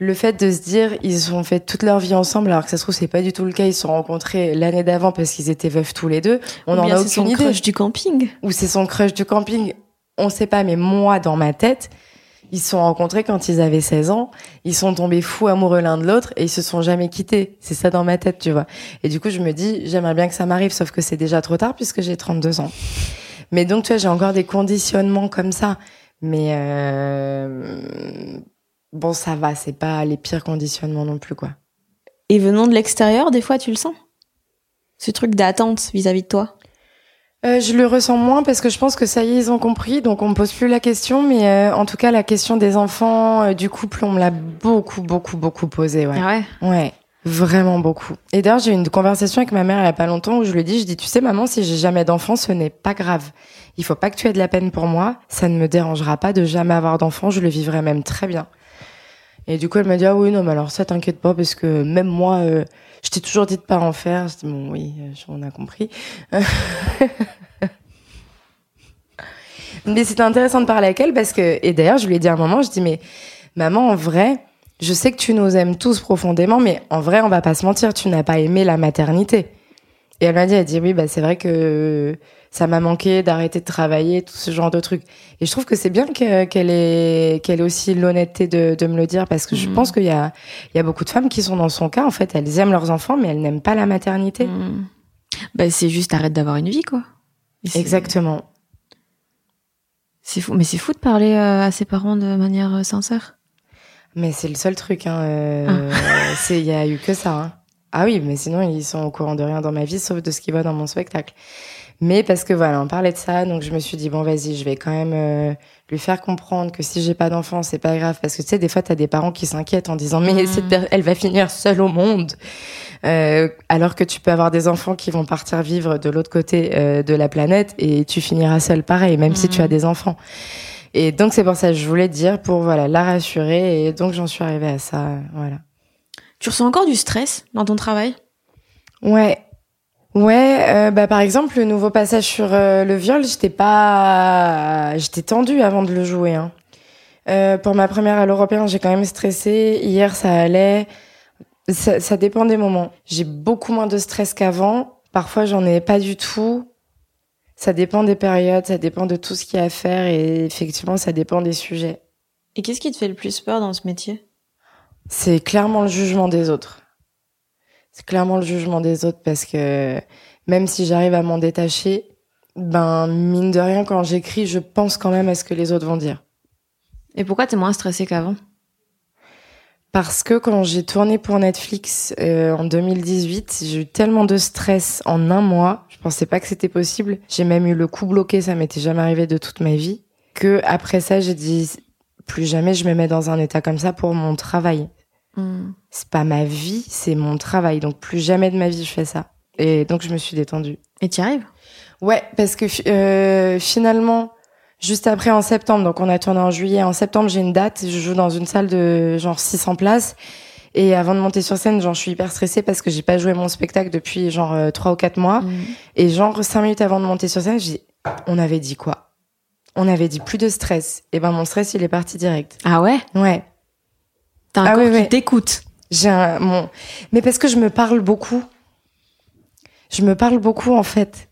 le fait de se dire ils ont fait toute leur vie ensemble alors que ça se trouve c'est pas du tout le cas ils se sont rencontrés l'année d'avant parce qu'ils étaient veufs tous les deux on en a aucune son idée crush du camping ou c'est son crush du camping on sait pas mais moi dans ma tête ils se sont rencontrés quand ils avaient 16 ans, ils sont tombés fous amoureux l'un de l'autre et ils se sont jamais quittés. C'est ça dans ma tête, tu vois. Et du coup, je me dis, j'aimerais bien que ça m'arrive, sauf que c'est déjà trop tard puisque j'ai 32 ans. Mais donc, tu vois, j'ai encore des conditionnements comme ça. Mais euh... bon, ça va, c'est pas les pires conditionnements non plus, quoi. Et venant de l'extérieur, des fois, tu le sens? Ce truc d'attente vis-à-vis de toi? Euh, je le ressens moins parce que je pense que ça y est, ils ont compris, donc on me pose plus la question. Mais euh, en tout cas, la question des enfants, euh, du couple, on me l'a beaucoup, beaucoup, beaucoup posée. Ouais. Ah ouais? Ouais. Vraiment beaucoup. Et d'ailleurs, j'ai eu une conversation avec ma mère il y a pas longtemps où je lui dit, je dis, tu sais, maman, si j'ai jamais d'enfant, ce n'est pas grave. Il faut pas que tu aies de la peine pour moi. Ça ne me dérangera pas de jamais avoir d'enfant. Je le vivrai même très bien. Et du coup, elle m'a dit, ah oui, non, mais alors ça, t'inquiète pas, parce que même moi, euh, je t'ai toujours dit de pas en faire. Je dis, bon, oui, on a compris. mais c'était intéressant de parler avec elle parce que, et d'ailleurs, je lui ai dit à un moment, je dis, mais maman, en vrai, je sais que tu nous aimes tous profondément, mais en vrai, on va pas se mentir, tu n'as pas aimé la maternité. Et elle m'a dit, elle dit, oui, bah, c'est vrai que ça m'a manqué d'arrêter de travailler, tout ce genre de trucs. Et je trouve que c'est bien qu'elle ait, qu'elle ait aussi l'honnêteté de, de me le dire, parce que je Mhm. pense qu'il y a, il y a beaucoup de femmes qui sont dans son cas, en fait, elles aiment leurs enfants, mais elles n'aiment pas la maternité. Mmh. Bah, c'est juste arrête d'avoir une vie, quoi. Exactement. C'est fou. Mais c'est fou de parler euh, à ses parents de manière euh, sincère. Mais c'est le seul truc, hein. euh, c'est, il y a eu que ça, hein. Ah oui, mais sinon, ils sont au courant de rien dans ma vie, sauf de ce qu'ils voient dans mon spectacle. Mais parce que voilà, on parlait de ça, donc je me suis dit, bon, vas-y, je vais quand même euh, lui faire comprendre que si j'ai pas d'enfant, c'est pas grave. Parce que tu sais, des fois, t'as des parents qui s'inquiètent en disant, mais Mhm. cette per- elle va finir seule au monde. Euh, alors que tu peux avoir des enfants qui vont partir vivre de l'autre côté euh, de la planète et tu finiras seule pareil, même si tu as des enfants. Et donc, c'est pour ça que je voulais dire, pour voilà, la rassurer. Et donc, j'en suis arrivée à ça. Voilà. Tu ressens encore du stress dans ton travail? Ouais. Ouais, euh, bah par exemple le nouveau passage sur euh, le viol, j'étais pas, j'étais tendue avant de le jouer. Hein. Euh, pour ma première à l'européen, j'ai quand même stressé. Hier, ça allait. Ça, ça dépend des moments. J'ai beaucoup moins de stress qu'avant. Parfois, j'en ai pas du tout. Ça dépend des périodes, ça dépend de tout ce qu'il y a à faire et effectivement, ça dépend des sujets. Et qu'est-ce qui te fait le plus peur dans ce métier? C'est clairement le jugement des autres. C'est clairement le jugement des autres parce que même si j'arrive à m'en détacher, ben mine de rien quand j'écris, je pense quand même à ce que les autres vont dire. Et pourquoi t'es moins stressé qu'avant? Parce que quand j'ai tourné pour Netflix euh, en 2018, j'ai eu tellement de stress en un mois, je pensais pas que c'était possible. J'ai même eu le coup bloqué, ça m'était jamais arrivé de toute ma vie. Que après ça, j'ai dit plus jamais je me mets dans un état comme ça pour mon travail. Hmm. C'est pas ma vie, c'est mon travail. Donc plus jamais de ma vie je fais ça. Et donc je me suis détendue. Et tu y arrives? Ouais, parce que euh, finalement, juste après en septembre, donc on a tourné en juillet. En septembre, j'ai une date. Je joue dans une salle de genre 600 places. Et avant de monter sur scène, genre je suis hyper stressée parce que j'ai pas joué mon spectacle depuis genre euh, trois ou quatre mois. Hmm. Et genre cinq minutes avant de monter sur scène, j'ai dit, on avait dit quoi? On avait dit plus de stress. Et ben mon stress, il est parti direct. Ah ouais? Ouais. T'as un Ah corps qui t'écoute. J'ai un mon mais parce que je me parle beaucoup. Je me parle beaucoup en fait.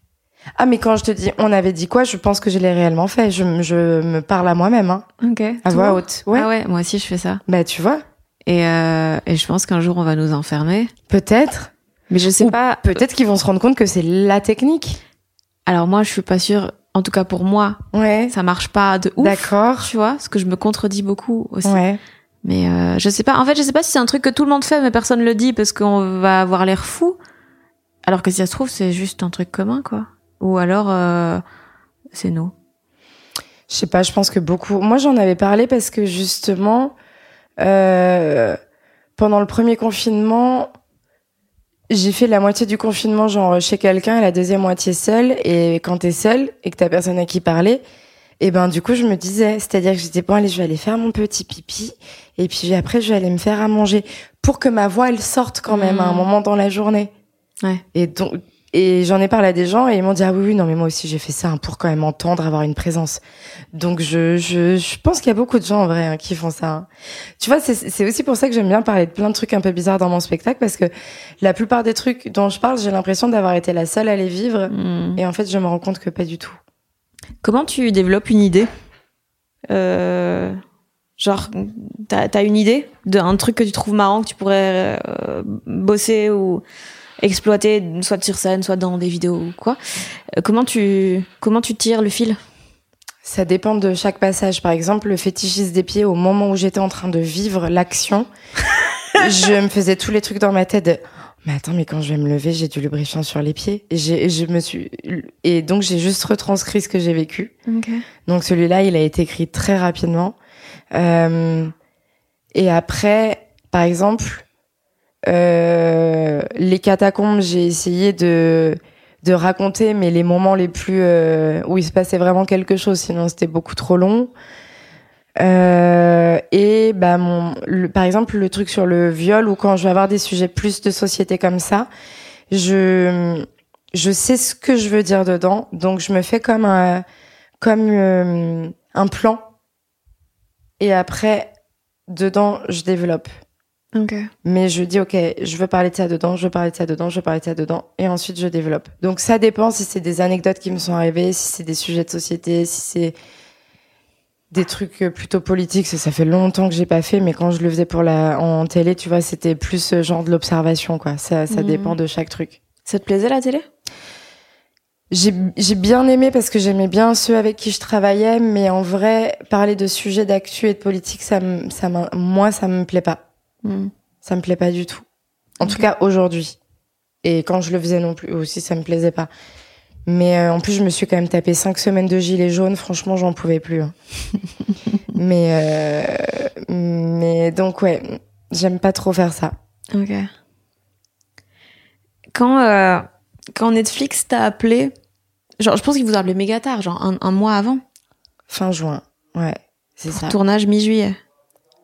Ah mais quand je te dis on avait dit quoi, je pense que je l'ai réellement fait. Je, me- je me parle à moi-même hein, Ok. à voix haute. Ouais. Ah ouais, moi aussi je fais ça. Bah tu vois, Et, euh, et je pense qu'un jour on va nous enfermer. peut-être Mais je sais Ou pas. peut-être qu'ils vont se rendre compte que c'est la technique. Alors moi je suis pas sûre. En tout cas pour moi, Ouais. ça marche pas de ouf. D'accord. Tu vois, parce que je me contredis beaucoup aussi. Ouais. Mais euh, je sais pas. En fait, je sais pas si c'est un truc que tout le monde fait, mais personne le dit parce qu'on va avoir l'air fou. Alors que si ça se trouve, c'est juste un truc commun, quoi. Ou alors, euh, c'est nous. Je sais pas, je pense que beaucoup. Moi, j'en avais parlé parce que justement, euh, pendant le premier confinement, j'ai fait la moitié du confinement genre chez quelqu'un et la deuxième moitié seule. Et quand t'es seule et que t'as personne à qui parler, et ben du coup, je me disais, c'est-à-dire que j'étais bon, allez, je vais aller faire mon petit pipi et puis après, je vais aller me faire à manger pour que ma voix elle sorte quand même à un Mhm. moment dans la journée. Ouais. Et donc, et j'en ai parlé à des gens et ils m'ont dit ah oui oui non mais moi aussi j'ai fait ça hein, pour quand même entendre avoir une présence. Donc je je, je pense qu'il y a beaucoup de gens en vrai hein, qui font ça. hein. Tu vois c'est c'est aussi pour ça que j'aime bien parler de plein de trucs un peu bizarres dans mon spectacle parce que la plupart des trucs dont je parle j'ai l'impression d'avoir été la seule à les vivre Hmm. et en fait je me rends compte que pas du tout. Comment tu développes une idée euh, Genre, t'as as une idée d'un truc que tu trouves marrant que tu pourrais euh, bosser ou exploiter, soit sur scène, soit dans des vidéos ou quoi. Euh, comment tu comment tu tires le fil? Ça dépend de chaque passage. Par exemple, le fétichisme des pieds, au moment où j'étais en train de vivre l'action, je me faisais tous les trucs dans ma tête. de, Mais attends, mais quand je vais me lever, j'ai du lubrifiant sur les pieds. Et, je me suis, et donc j'ai juste retranscrit ce que j'ai vécu. Donc celui-là, il a été écrit très rapidement. Euh, et après, par exemple, euh, les catacombes, j'ai essayé de de raconter, mais les moments les plus euh, où il se passait vraiment quelque chose, sinon c'était beaucoup trop long. Euh, et bah mon, le- par exemple le truc sur le viol ou quand je vais avoir des sujets plus de société comme ça, je je sais ce que je veux dire dedans, donc je me fais comme un comme euh, un plan et après dedans je développe. Ok. Mais je dis, OK, je veux parler de ça dedans, je veux parler de ça dedans, je veux parler de ça dedans, et ensuite je développe. Donc ça dépend si c'est des anecdotes qui me sont arrivées, si c'est des sujets de société, si c'est des trucs euh, plutôt politiques, ça, ça fait longtemps que j'ai pas fait, mais quand je le faisais pour la, en télé, tu vois, c'était plus ce genre de l'observation, quoi. Ça, ça Mhm. dépend de chaque truc. Ça te plaisait la télé? J'ai j'ai bien aimé parce que j'aimais bien ceux avec qui je travaillais, mais en vrai, parler de sujets d'actu et de politique, ça me, ça m'in- moi, ça me plaît pas. Hmm. Ça me plaît pas du tout. En tout cas, aujourd'hui. Et quand je le faisais non plus, aussi, ça me plaisait pas. Mais euh, en plus, je me suis quand même tapé cinq semaines de gilets jaunes. Franchement, j'en pouvais plus. hein. mais, euh, mais donc, ouais, j'aime pas trop faire ça. Ok. Quand, euh, quand Netflix t'a appelé, genre, je pense qu'ils vous appelé méga tard, genre un, un mois avant, Fin juin. Ouais, c'est ça. tournage mi-juillet.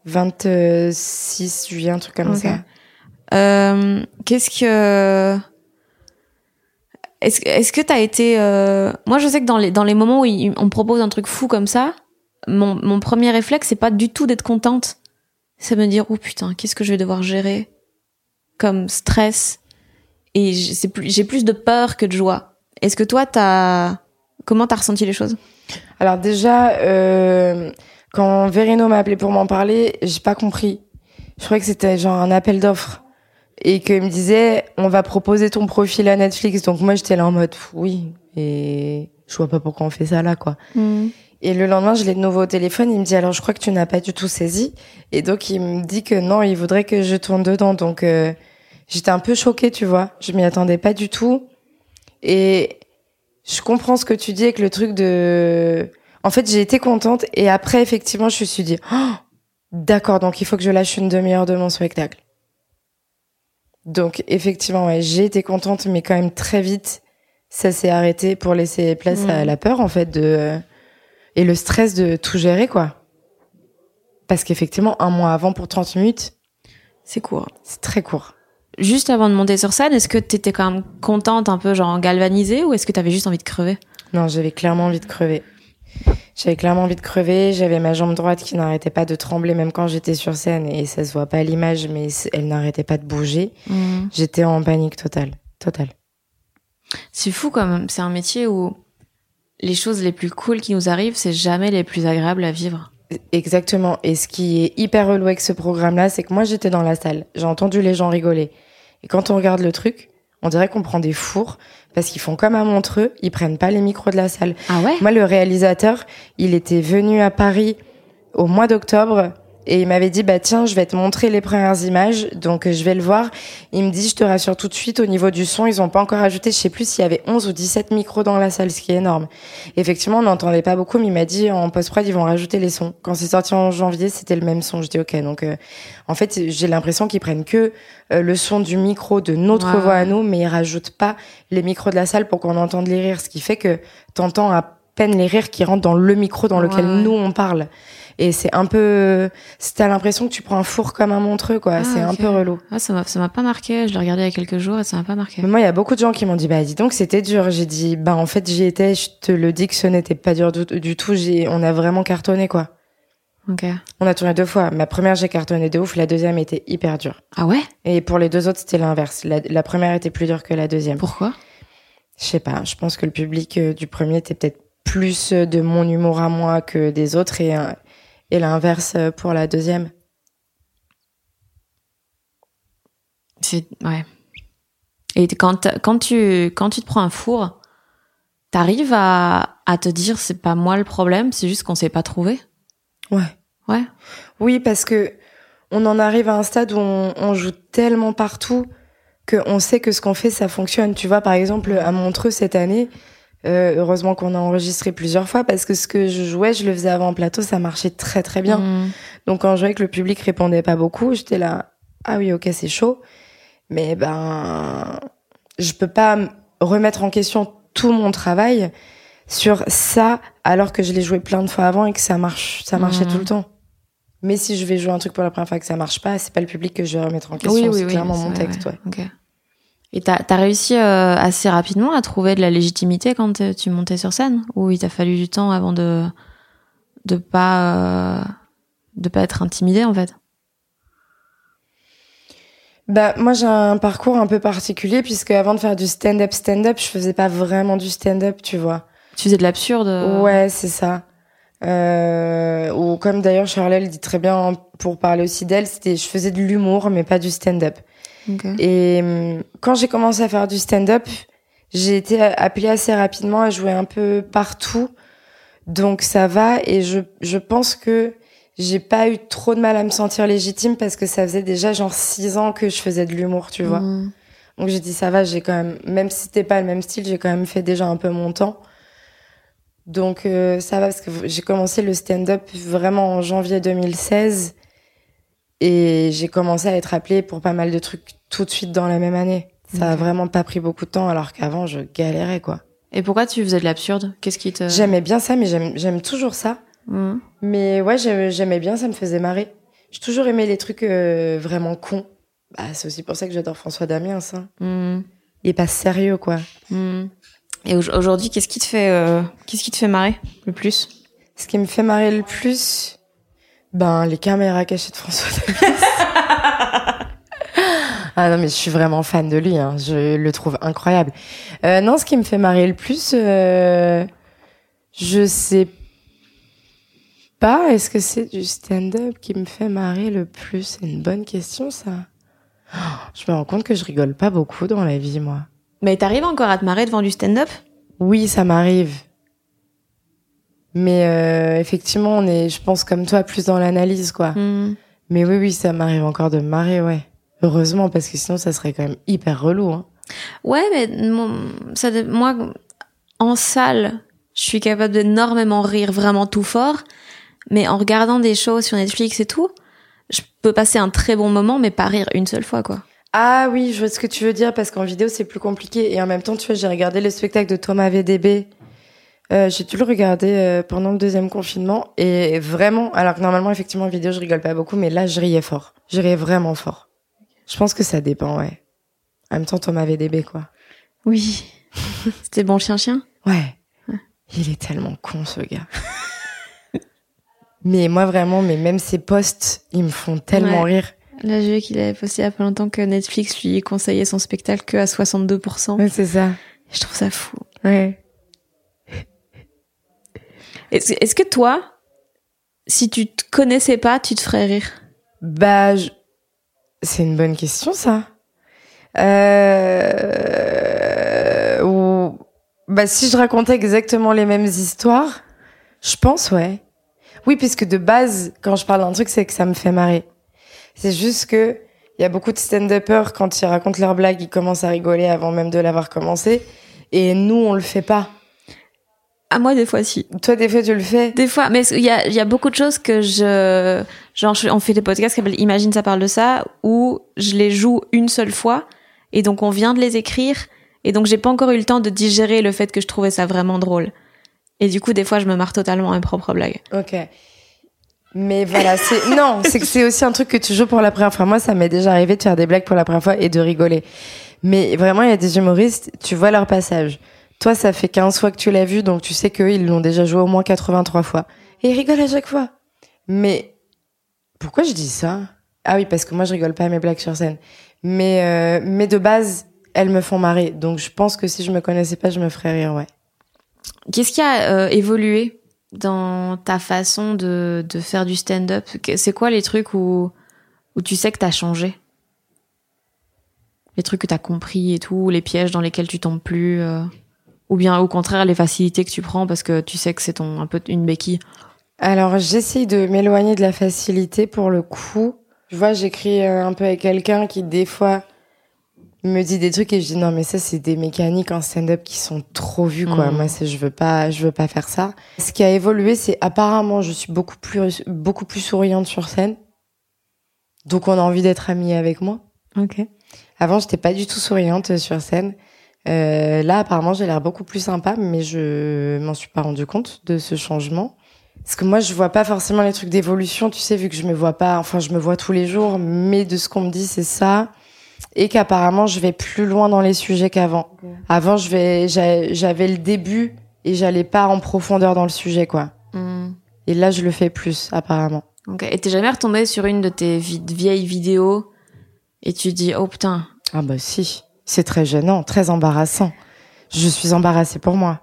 26 juillet, un truc comme Ok. ça. Euh, Qu'est-ce que est-ce est-ce que t'as été euh, moi je sais que dans les dans les moments où on me propose un truc fou comme ça mon mon premier réflexe c'est pas du tout d'être contente. C'est me dire oh putain qu'est-ce que je vais devoir gérer comme stress? Et j'ai c'est plus j'ai plus de peur que de joie. Est-ce que toi t'as comment t'as ressenti les choses? Alors déjà, euh, quand Verino m'a appelé pour m'en parler, j'ai pas compris. Je croyais que c'était genre un appel d'offres et qu'il me disait on va proposer ton profil à Netflix. Donc moi j'étais là en mode oui et je vois pas pourquoi on fait ça là quoi. Et le lendemain je l'ai de nouveau au téléphone. Il me dit alors je crois que tu n'as pas du tout saisi et donc il me dit que non il voudrait que je tourne dedans. Donc euh, j'étais un peu choquée tu vois. Je m'y attendais pas du tout et je comprends ce que tu dis avec le truc de En fait, j'ai été contente et après, effectivement, je me suis dit, oh, d'accord, donc il faut que je lâche une demi-heure de mon spectacle. Donc, effectivement, ouais, j'ai été contente, mais quand même très vite, ça s'est arrêté pour laisser place à Mm. la peur, en fait, de et le stress de tout gérer, quoi. Parce qu'effectivement, un mois avant pour 30 minutes, C'est court. c'est très court. Juste avant de monter sur scène, est-ce que t'étais quand même contente, un peu genre galvanisée, ou est-ce que t'avais juste envie de crever? Non, j'avais clairement envie de crever. J'avais clairement envie de crever. J'avais ma jambe droite qui n'arrêtait pas de trembler, même quand j'étais sur scène, et ça se voit pas à l'image, mais elle n'arrêtait pas de bouger. J'étais en panique totale, totale. C'est fou quand même. C'est un métier où les choses les plus cool qui nous arrivent, c'est jamais les plus agréables à vivre. Exactement. Et ce qui est hyper relou avec ce programme-là, c'est que moi, j'étais dans la salle. J'ai entendu les gens rigoler. Et quand on regarde le truc, on dirait qu'on prend des fours parce qu'ils font comme à Montreux, ils prennent pas les micros de la salle. Ah ouais? Moi, le réalisateur, il était venu à Paris au mois d'octobre et il m'avait dit, bah tiens, je vais te montrer les premières images, donc je vais le voir. Il me dit, je te rassure tout de suite, au niveau du son, ils ont pas encore ajouté, je sais plus s'il y avait 11 ou 17 micros dans la salle, ce qui est énorme. Effectivement, on n'entendait pas beaucoup, mais il m'a dit, en post-prod, ils vont rajouter les sons. Quand c'est sorti en janvier, c'était le même son. Je dis, ok, donc euh, en fait, j'ai l'impression qu'ils prennent que euh, le son du micro de notre voix à nous, mais ils rajoutent pas les micros de la salle pour qu'on entende les rires, ce qui fait que t'entends à peine les rires qui rentrent dans le micro dans lequel nous on parle. Et c'est un peu, t'as l'impression que tu prends un four comme un montreux, quoi. Ah, c'est un peu relou. Ah, ça m'a ça m'a pas marqué. Je l'ai regardé il y a quelques jours et ça m'a pas marqué. Mais moi, il y a beaucoup de gens qui m'ont dit, bah, dis donc, c'était dur. J'ai dit, bah, en fait, j'y étais, je te le dis que ce n'était pas dur du, du tout. J'ai, on a vraiment cartonné, quoi. Ok. On a tourné deux fois. Ma première, j'ai cartonné de ouf. La deuxième était hyper dure. Ah ouais? Et pour les deux autres, c'était l'inverse. La, la première était plus dure que la deuxième. Pourquoi? Je sais pas. Je pense que le public euh, du premier était peut-être plus euh, de mon humour à moi que des autres et, euh, et l'inverse euh, pour la deuxième. C'est ouais. Et quand quand tu quand tu te prends un four, t'arrives à à te dire c'est pas moi le problème, c'est juste qu'on s'est pas trouvé? Ouais. Ouais. Oui, parce que on en arrive à un stade où on, on joue tellement partout qu'on sait que ce qu'on fait, ça fonctionne. Tu vois, par exemple, à Montreux cette année, euh, heureusement qu'on a enregistré plusieurs fois parce que ce que je jouais, je le faisais avant en plateau, ça marchait très très bien. Mm. Donc quand je voyais que le public répondait pas beaucoup, j'étais là, ah oui, ok, c'est chaud. Mais ben, je peux pas remettre en question tout mon travail sur ça alors que je l'ai joué plein de fois avant et que ça marche, ça marchait Mhm. tout le temps. Mais si je vais jouer un truc pour la première fois et que ça marche pas, c'est pas le public que je vais remettre en question, c'est clairement mon texte, ouais. Et t'as as réussi euh, assez rapidement à trouver de la légitimité quand tu montais sur scène? Ou il t'a fallu du temps avant de de pas euh, de pas être intimidé en fait? Bah, moi, j'ai un parcours un peu particulier puisque avant de faire du stand-up, stand-up, je faisais pas vraiment du stand-up, tu vois. Tu faisais de l'absurde. euh, Ouais, c'est ça. Euh, ou comme d'ailleurs Charlotte dit très bien pour parler aussi d'elle, c'était je faisais de l'humour mais pas du stand-up. Et hum, quand j'ai commencé à faire du stand-up, j'ai été appelée assez rapidement à jouer un peu partout. Donc ça va et je je pense que j'ai pas eu trop de mal à me sentir légitime parce que ça faisait déjà genre six ans que je faisais de l'humour, tu vois. Mm. Donc j'ai dit ça va, j'ai quand même, même si c'était pas le même style, j'ai quand même fait déjà un peu mon temps. Donc euh, ça va parce que j'ai commencé le stand-up vraiment en janvier 2016 et j'ai commencé à être appelée pour pas mal de trucs tout de suite dans la même année. Ça a vraiment pas pris beaucoup de temps alors qu'avant je galérais quoi. Et pourquoi tu faisais de l'absurde? Qu'est-ce qui te J'aimais bien ça mais j'aime toujours ça. Mm. Mais ouais, j'aimais bien, ça me faisait marrer. J'ai toujours aimé les trucs euh, vraiment cons. Bah, c'est aussi pour ça que j'adore François Damiens. Hein. Mm. Il est pas sérieux quoi. Mm. Et au- aujourd'hui, qu'est-ce qui te fait euh, qu'est-ce qui te fait marrer le plus? Ce qui me fait marrer le plus, ben les caméras cachées de François ah non mais je suis vraiment fan de lui, hein. je le trouve incroyable. Euh, non, ce qui me fait marrer le plus, euh, je sais pas. Est-ce que c'est du stand-up qui me fait marrer le plus? C'est une bonne question ça. Oh, Je me rends compte que je rigole pas beaucoup dans la vie moi. Mais t'arrives encore à te marrer devant du stand-up? Oui, ça m'arrive. Mais euh, effectivement, on est, je pense, comme toi, plus dans l'analyse, quoi. Mm. Mais oui, oui, ça m'arrive encore de me marrer, ouais. Heureusement, parce que sinon, ça serait quand même hyper relou. Hein. Ouais, mais mon- ça, moi, en salle, je suis capable d'énormément rire vraiment tout fort, mais en regardant des shows sur Netflix et tout, je peux passer un très bon moment, mais pas rire une seule fois, quoi. Ah oui, je vois ce que tu veux dire parce qu'en vidéo c'est plus compliqué et en même temps tu vois j'ai regardé le spectacle de Thomas VDB. Euh, j'ai dû le regarder euh, pendant le deuxième confinement et vraiment alors que normalement effectivement en vidéo je rigole pas beaucoup mais là je riais fort. Je riais vraiment fort. Je pense que ça dépend ouais. En même temps Thomas VDB quoi. Oui. C'était bon chien chien. Ouais. Il est tellement con ce gars. mais moi vraiment mais même ses posts ils me font tellement Ouais. rire. Là, j'ai vu qu'il avait posté il y a pas longtemps que Netflix lui conseillait son spectacle que à 62%. Ouais c'est ça. Je trouve ça fou. Ouais. Est-ce est-ce que toi, si tu te connaissais pas, tu te ferais rire? Bah, je- c'est une bonne question, ça. Euh... Ou... Bah, si je racontais exactement les mêmes histoires, je pense, ouais. Oui, puisque de base, quand je parle d'un truc, c'est que ça me fait marrer. C'est juste que il y a beaucoup de stand-uppers, quand ils racontent leurs blagues, ils commencent à rigoler avant même de l'avoir commencé. Et nous, on le fait pas. À moi, des fois, si. Toi, des fois, tu le fais. Des fois, mais il y a, y a beaucoup de choses que je, genre, on fait des podcasts qui s'appellent Imagine ça parle de ça, où je les joue une seule fois, et donc on vient de les écrire, et donc j'ai pas encore eu le temps de digérer le fait que je trouvais ça vraiment drôle. Et du coup, des fois, je me marre totalement à mes propres blagues. Ok. Mais voilà, c'est non, c'est que c'est aussi un truc que tu joues pour la première fois. Moi, ça m'est déjà arrivé de faire des blagues pour la première fois et de rigoler. Mais vraiment, il y a des humoristes, tu vois leur passage. Toi, ça fait 15 fois que tu l'as vu, donc tu sais qu'eux, ils l'ont déjà joué au moins 83 fois. Et ils rigolent à chaque fois. Mais pourquoi je dis ça? Ah oui, parce que moi, je rigole pas à mes blagues sur scène. Mais euh, mais de base, elles me font marrer. Donc je pense que si je me connaissais pas, je me ferais rire, ouais. Qu'est-ce qui a euh, évolué dans ta façon de, de faire du stand-up? C'est quoi les trucs où, où tu sais que t'as changé? Les trucs que t'as compris et tout, les pièges dans lesquels tu tombes plus euh, Ou bien au contraire les facilités que tu prends parce que tu sais que c'est ton un peu une béquille Alors, j'essaye de m'éloigner de la facilité pour le coup. Tu vois, j'écris euh, un peu avec quelqu'un qui, des fois, me dit des trucs et je dis non, mais ça, c'est des mécaniques en stand-up qui sont trop vues, quoi. Mhm. Moi, c'est, je veux pas, je veux pas faire ça. Ce qui a évolué, c'est apparemment, je suis beaucoup plus, beaucoup plus souriante sur scène. Donc, on a envie d'être amis avec moi. Ok. Avant, j'étais pas du tout souriante sur scène. Euh, là, apparemment, j'ai l'air beaucoup plus sympa, mais je m'en suis pas rendu compte de ce changement. Parce que moi, je vois pas forcément les trucs d'évolution, tu sais, vu que je me vois pas, enfin, je me vois tous les jours, mais de ce qu'on me dit, c'est ça. Et qu'apparemment, je vais plus loin dans les sujets qu'avant. Avant, je vais, j'a- j'avais le début et j'allais pas en profondeur dans le sujet, quoi. Hmm. Et là, je le fais plus, apparemment. Ok. Et t'es jamais retombé sur une de tes vi- vieilles vidéos et tu dis oh putain Ah bah si. C'est très gênant, très embarrassant. Je suis embarrassée pour moi.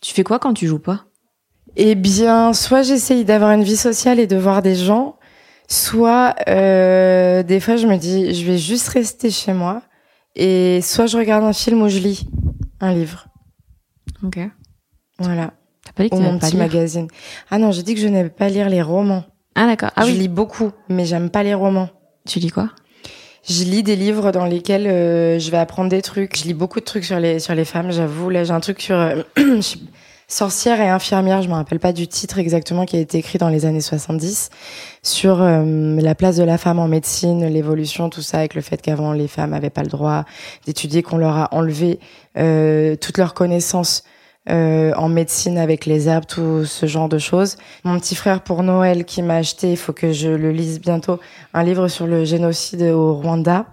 tu fais quoi quand tu joues pas? Eh bien, soit j'essaye d'avoir une vie sociale et de voir des gens, soit euh, des fois je me dis je vais juste rester chez moi, et soit je regarde un film ou je lis un livre. Ok. Voilà. T'as pas dit que Ou mon pas petit lire? magazine. Ah non, j'ai dit que je n'aimais pas lire les romans. Ah d'accord. Ah je oui. lis beaucoup, mais j'aime pas les romans. Tu lis quoi? Je lis des livres dans lesquels euh, je vais apprendre des trucs. Je lis beaucoup de trucs sur les sur les femmes, j'avoue. Là, j'ai un truc sur euh, sorcière et infirmière, je me rappelle pas du titre exactement qui a été écrit dans les années 70 sur euh, la place de la femme en médecine, l'évolution, tout ça avec le fait qu'avant les femmes avaient pas le droit d'étudier qu'on leur a enlevé euh, toutes leurs connaissances euh, en médecine avec les herbes, tout ce genre de choses. Mon petit frère pour Noël qui m'a acheté, il faut que je le lise bientôt, un livre sur le génocide au Rwanda.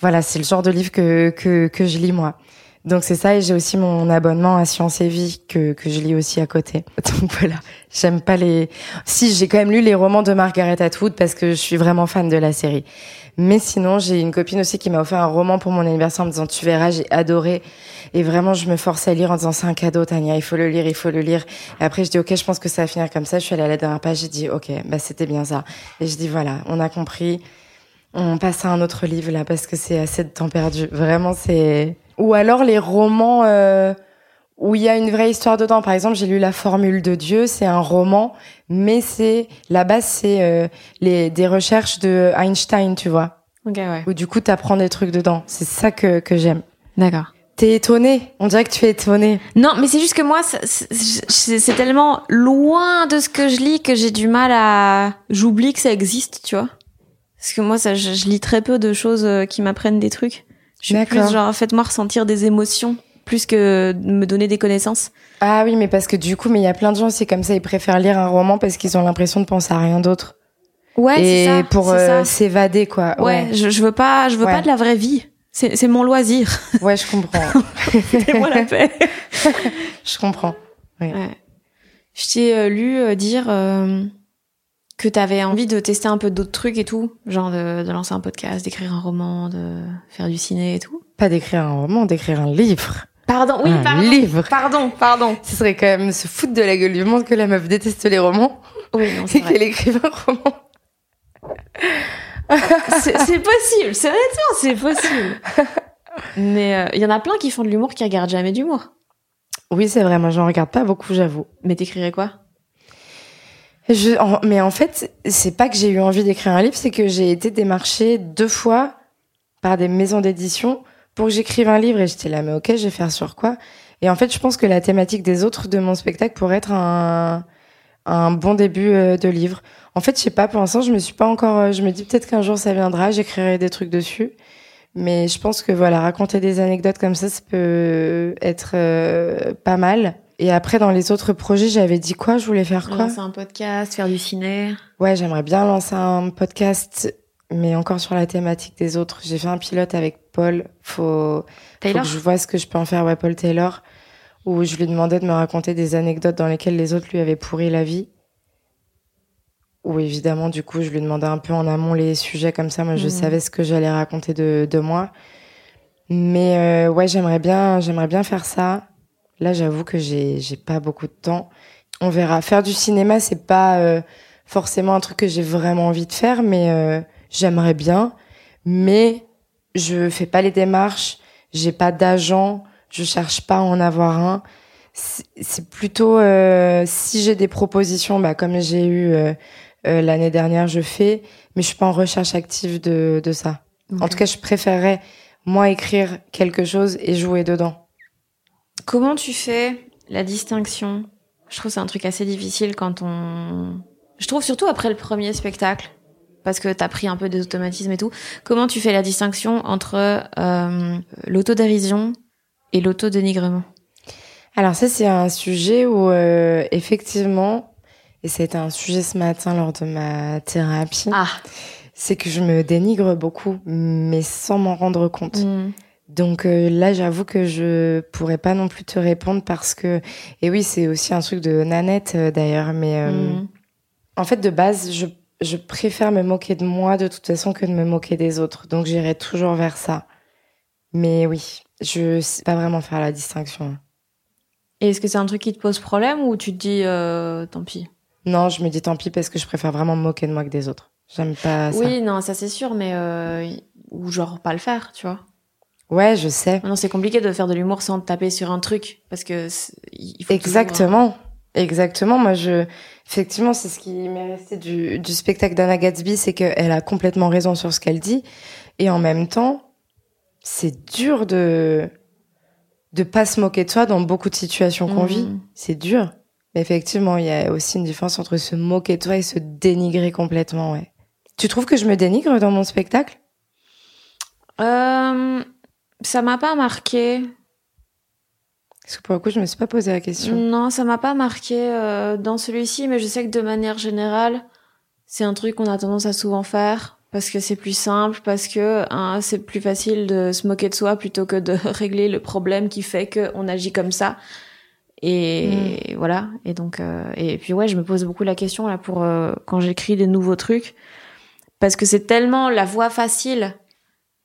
Voilà, c'est le genre de livre que, que, que je lis moi. Donc c'est ça et j'ai aussi mon abonnement à Science et Vie que, que je lis aussi à côté. Donc voilà, j'aime pas les... Si, j'ai quand même lu les romans de Margaret Atwood parce que je suis vraiment fan de la série. Mais sinon, j'ai une copine aussi qui m'a offert un roman pour mon anniversaire en me disant tu verras, j'ai adoré. Et vraiment, je me force à lire en disant c'est un cadeau, Tania, il faut le lire, il faut le lire. Et après, je dis ok, je pense que ça va finir comme ça. Je suis allée à la dernière page, j'ai dit ok, bah c'était bien ça. Et je dis voilà, on a compris. On passe à un autre livre là parce que c'est assez de temps perdu. Vraiment, c'est. Ou alors les romans euh, où il y a une vraie histoire dedans. Par exemple, j'ai lu La Formule de Dieu. C'est un roman, mais c'est la base, c'est euh, les des recherches de Einstein, tu vois. Ok ouais. Où du coup, t'apprends des trucs dedans. C'est ça que que j'aime. D'accord. T'es étonnée On dirait que tu es étonnée. Non, mais c'est juste que moi, c'est tellement loin de ce que je lis que j'ai du mal à. J'oublie que ça existe, tu vois. Parce que moi, ça, je, je lis très peu de choses euh, qui m'apprennent des trucs. Je suis D'accord. plus genre, faites-moi ressentir des émotions plus que me donner des connaissances. Ah oui, mais parce que du coup, mais il y a plein de gens, c'est comme ça, ils préfèrent lire un roman parce qu'ils ont l'impression de penser à rien d'autre. Ouais, Et c'est ça. pour euh, s'évader, quoi. Ouais, Ouais, je, je veux pas, je veux Ouais. pas de la vraie vie. C'est mon loisir. ouais, je comprends. Fais-moi la paix. je comprends. Ouais. Je t'ai euh, lu euh, dire euh, que t'avais envie de tester un peu d'autres trucs et tout, genre de, de lancer un podcast, d'écrire un roman, de faire du ciné et tout? Pas d'écrire un roman, d'écrire un livre. Pardon, oui, un pardon. livre. Pardon, pardon. Ce serait quand même se foutre de la gueule du monde que la meuf déteste les romans Oui, non, c'est qu'elle écrive un roman. C'est possible, c'est honnêtement, c'est possible. Mais euh, il y en a plein qui font de l'humour qui regardent jamais d'humour. Oui, c'est vrai, moi j'en regarde pas beaucoup, j'avoue. Mais t'écrirais quoi? Je, en- mais en fait, c'est pas que j'ai eu envie d'écrire un livre, c'est que j'ai été démarchée deux fois par des maisons d'édition pour que j'écrive un livre et j'étais là, mais ok, je vais faire sur quoi? Et en fait, je pense que la thématique des autres de mon spectacle pourrait être un, un bon début euh, de livre. En fait, je sais pas, pour l'instant, je me suis pas encore, euh, je me dis peut-être qu'un jour ça viendra, j'écrirai des trucs dessus. Mais je pense que voilà, raconter des anecdotes comme ça, ça peut être euh, pas mal. Et après, dans les autres projets, j'avais dit quoi? Je voulais faire quoi? Lancer un podcast, faire du ciné. Ouais, j'aimerais bien lancer un podcast, mais encore sur la thématique des autres. J'ai fait un pilote avec Paul. Faut, faut Taylor? que je vois ce que je peux en faire. Ouais, Paul Taylor, où je lui demandais de me raconter des anecdotes dans lesquelles les autres lui avaient pourri la vie. Où évidemment, du coup, je lui demandais un peu en amont les sujets comme ça. Moi, je Mhm. savais ce que j'allais raconter de, de moi. Mais euh, ouais, j'aimerais bien, j'aimerais bien faire ça. Là, j'avoue que j'ai, j'ai pas beaucoup de temps. On verra. Faire du cinéma, c'est pas euh, forcément un truc que j'ai vraiment envie de faire, mais euh, j'aimerais bien. Mais je fais pas les démarches. J'ai pas d'agent. Je cherche pas à en avoir un. C'est plutôt euh, si j'ai des propositions, bah comme j'ai eu euh, euh, l'année dernière, je fais. Mais je suis pas en recherche active de de ça. En tout cas, je préférerais moi écrire quelque chose et jouer dedans. Comment tu fais la distinction? Je trouve que c'est un truc assez difficile quand on... Je trouve surtout après le premier spectacle, parce que t'as pris un peu des automatismes et tout. Comment tu fais la distinction entre euh, l'autodérision et l'autodénigrement? Alors ça, c'est un sujet où euh, effectivement, et c'était un sujet ce matin lors de ma thérapie, Ah c'est que je me dénigre beaucoup, mais sans m'en rendre compte. Mm. Donc euh, là, j'avoue que je pourrais pas non plus te répondre parce que, et oui, c'est aussi un truc de Nanette euh, d'ailleurs, mais euh, Mm. en fait, de base, je, je préfère me moquer de moi de toute façon que de me moquer des autres. Donc j'irai toujours vers ça. Mais oui, je sais pas vraiment faire la distinction. Et est-ce que c'est un truc qui te pose problème ou tu te dis tant pis? Non, je me dis tant pis parce que je préfère vraiment me moquer de moi que des autres. J'aime pas ça. Oui, non, ça c'est sûr, mais ou genre pas le faire, tu vois. Ouais, je sais. Non, c'est compliqué de faire de l'humour sans taper sur un truc parce que il faut Exactement. Exactement. Moi, je, effectivement, c'est ce qui m'est resté du, du spectacle d'Anna Gatsby, c'est qu'elle a complètement raison sur ce qu'elle dit. Et en même temps, c'est dur de, de pas se moquer de soi dans beaucoup de situations qu'on vit. C'est dur. Mais effectivement, il y a aussi une différence entre se moquer de toi et se dénigrer complètement, ouais. Tu trouves que je me dénigre dans mon spectacle? Euh, ça m'a pas marqué. Parce que pour le coup, je me suis pas posé la question. Non, ça m'a pas marqué euh, dans celui-ci, mais je sais que de manière générale, c'est un truc qu'on a tendance à souvent faire parce que c'est plus simple, parce que hein, c'est plus facile de se moquer de soi plutôt que de régler le problème qui fait qu'on agit comme ça. Et voilà. Et donc, euh, et puis ouais, je me pose beaucoup la question là pour euh, quand j'écris des nouveaux trucs, parce que c'est tellement la voie facile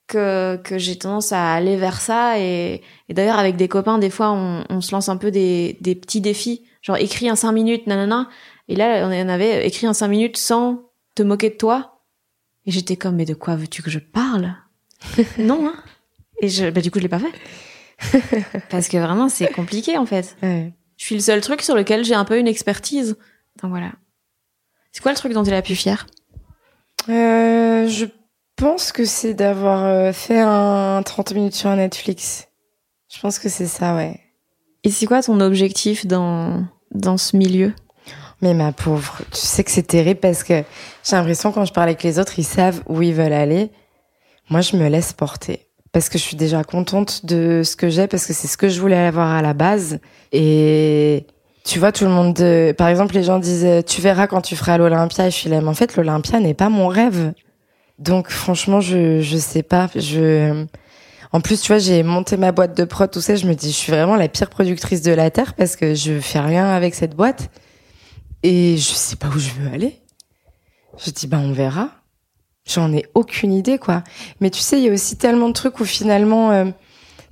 que que j'ai tendance à aller vers ça. Et, et d'ailleurs, avec des copains, des fois, on, on se lance un peu des des petits défis, genre écris un 5 minutes, nanana. Et là, on en avait écrit un 5 minutes sans te moquer de toi. Et j'étais comme, mais de quoi veux-tu que je parle? Non, hein Et je, bah, du coup, je l'ai pas fait. Parce que vraiment, c'est compliqué, en fait. Ouais. Je suis le seul truc sur lequel j'ai un peu une expertise. Donc voilà. C'est quoi le truc dont tu es la plus fière? Euh, je pense que c'est d'avoir euh, fait un 30 minutes sur Netflix. Je pense que c'est ça, ouais. Et c'est quoi ton objectif dans, dans ce milieu? Mais ma pauvre, tu sais que c'est terrible parce que j'ai l'impression quand je parle avec les autres, ils savent où ils veulent aller. Moi, je me laisse porter parce que je suis déjà contente de ce que j'ai parce que c'est ce que je voulais avoir à la base. Et tu vois, tout le monde, euh, par exemple, les gens disent, tu verras quand tu feras l'Olympia. Et je suis là, mais en fait, l'Olympia n'est pas mon rêve. Donc, franchement, je, je sais pas. Je, en plus, tu vois, j'ai monté ma boîte de prod, tout ça. Je me dis, je suis vraiment la pire productrice de la terre parce que je fais rien avec cette boîte et je sais pas où je veux aller. Je dis, bah, on verra. J'en ai aucune idée, quoi. Mais tu sais, il y a aussi tellement de trucs où finalement, euh,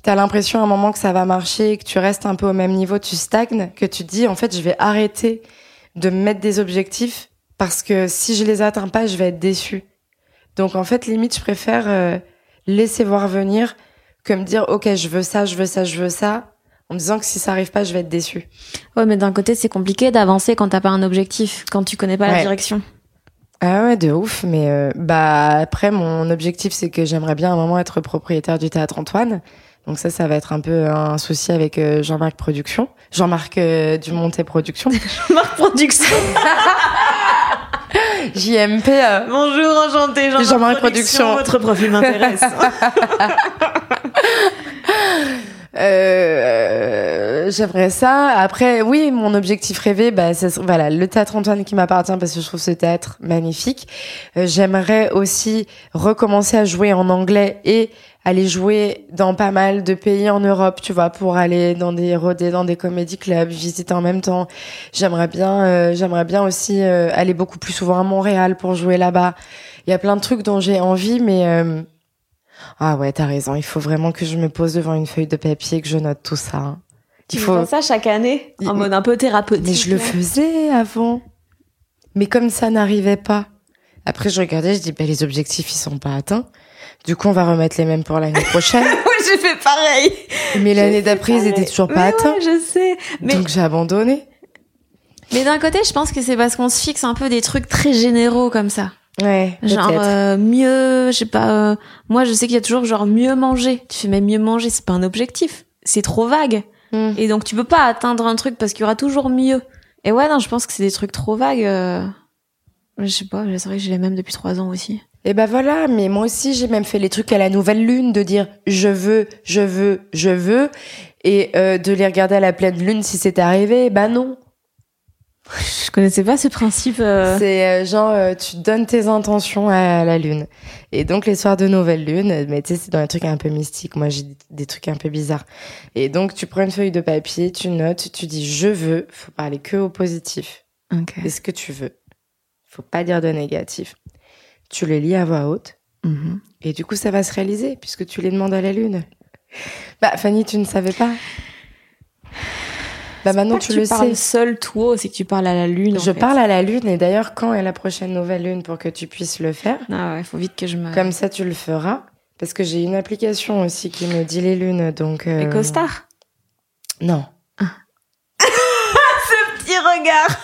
t'as l'impression à un moment que ça va marcher, que tu restes un peu au même niveau, tu stagnes, que tu te dis, en fait, je vais arrêter de me mettre des objectifs parce que si je les atteins pas, je vais être déçue. Donc, en fait, limite, je préfère euh, laisser voir venir que me dire, OK, je veux ça, je veux ça, je veux ça, en me disant que si ça arrive pas, je vais être déçue. Ouais, mais d'un côté, c'est compliqué d'avancer quand t'as pas un objectif, quand tu connais pas la direction. Ah ouais, de ouf. Mais euh, bah après, mon objectif, c'est que j'aimerais bien à un moment être propriétaire du théâtre Antoine. Donc ça, ça va être un peu un souci avec euh, Jean-Marc Production. Jean-Marc euh, Dumontet Production. Marc Production. JMP. euh, Bonjour, enchanté, Jean-Marc, Jean-Marc Production. Votre profil m'intéresse. Euh, j'aimerais ça. Après, oui, mon objectif rêvé, bah, ça voilà, le théâtre Antoine qui m'appartient parce que je trouve ce théâtre magnifique. Euh, j'aimerais aussi recommencer à jouer en anglais et aller jouer dans pas mal de pays en Europe, tu vois, pour aller dans des rodés, dans des comédie clubs, visiter en même temps. J'aimerais bien, euh, j'aimerais bien aussi aller beaucoup plus souvent à Montréal pour jouer là-bas. Il y a plein de trucs dont j'ai envie, mais ah ouais, t'as raison. Il faut vraiment que je me pose devant une feuille de papier et que je note tout ça. hein. Tu faut faut. ça chaque année, en Il- mode un peu thérapeutique. Mais je le faisais avant. Mais comme ça n'arrivait pas. Après, je regardais, je dis, bah, les objectifs, ils sont pas atteints. Du coup, on va remettre les mêmes pour l'année prochaine. Ouais, j'ai fait pareil. Mais l'année d'après, ils étaient toujours pas Mais atteints. ouais, je sais. Mais, Donc, j'ai abandonné. mais d'un côté, je pense que c'est parce qu'on se fixe un peu des trucs très généraux comme ça. Ouais, Genre euh, mieux, je sais pas. euh, moi, je sais qu'il y a toujours genre mieux manger. Tu fais mais mieux manger, c'est pas un objectif. C'est trop vague. Hmm. Et donc tu peux pas atteindre un truc parce qu'il y aura toujours mieux. Et ouais, non, je pense que c'est des trucs trop vagues. euh, Je sais pas, c'est vrai que j'ai les mêmes depuis trois ans aussi. Et ben voilà, mais moi aussi j'ai même fait les trucs à la nouvelle lune de dire je veux, je veux, je veux et euh, de les regarder à la pleine lune si c'est arrivé. Ben non. Je connaissais pas ce principe. euh, C'est euh, genre euh, tu donnes tes intentions à la lune. Et donc les soirs de nouvelle lune, mais tu sais c'est dans les trucs un peu mystiques. Moi j'ai des- trucs un peu bizarres. Et donc tu prends une feuille de papier, tu notes, tu dis je veux. Faut parler que au positif. Ok. Est-ce que tu veux? Faut pas dire de négatif. Tu le lis à voix haute. Mhm. Et du coup, ça va se réaliser puisque tu les demandes à la lune. Bah, Fanny, tu ne savais pas. Bah, maintenant, que tu, le parles sais. seul tout haut, c'est que tu parles à la lune. en Je fait. parle à la lune et d'ailleurs, quand est la prochaine nouvelle lune pour que tu puisses le faire? Ah ouais, faut vite que je me. Comme ça, tu le feras. Parce que j'ai une application aussi qui me dit les lunes, donc. euh, Les costards? Non. Petit regard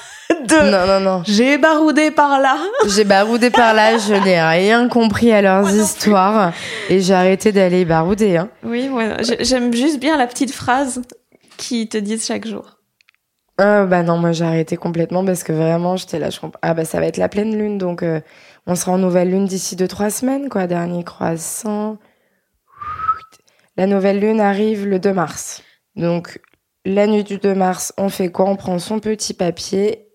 de. Non, non, non. J'ai baroudé par là. J'ai baroudé par là, je n'ai rien compris à leurs histoires et j'ai arrêté d'aller barouder. Hein. Oui, j'ai- j'aime juste bien la petite phrase qui te disent chaque jour. Ah bah non, moi j'ai arrêté complètement parce que vraiment j'étais là, je. Ah bah ça va être la pleine lune, donc euh, on sera en nouvelle lune d'ici deux trois semaines, quoi. Dernier croissant. La nouvelle lune arrive le 2 mars. Donc la nuit du 2 mars, on fait quoi? On prend son petit papier,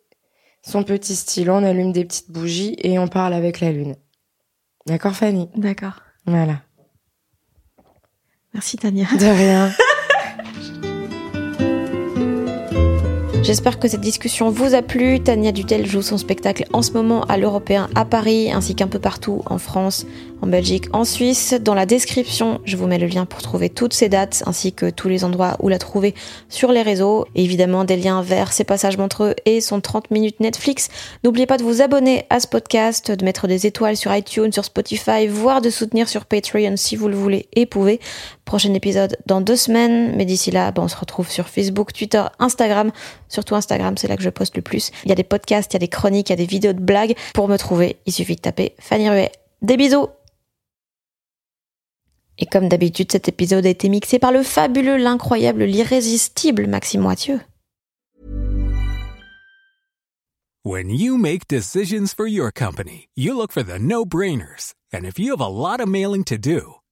son petit stylo, on allume des petites bougies et on parle avec la lune. D'accord Fanny? D'accord. Voilà. Merci Tania. De rien. J'espère que cette discussion vous a plu. Tania Dutel joue son spectacle en ce moment à l'Européen à Paris, ainsi qu'un peu partout en France, en Belgique, en Suisse. Dans la description, je vous mets le lien pour trouver toutes ces dates, ainsi que tous les endroits où la trouver sur les réseaux. Évidemment, des liens vers ses passages montreux et son 30 minutes Netflix. N'oubliez pas de vous abonner à ce podcast, de mettre des étoiles sur iTunes, sur Spotify, voire de soutenir sur Patreon si vous le voulez et pouvez. Prochain épisode dans deux semaines, mais d'ici là, bah, on se retrouve sur Facebook, Twitter, Instagram. Surtout Instagram, c'est là que je poste le plus. Il y a des podcasts, il y a des chroniques, il y a des vidéos de blagues. Pour me trouver, il suffit de taper Fanny Ruet. Des bisous Et comme d'habitude, cet épisode a été mixé par le fabuleux, l'incroyable, l'irrésistible Maxime Moitieu. When you make decisions for your company, you look for the no-brainers. And if you have a lot of mailing to do,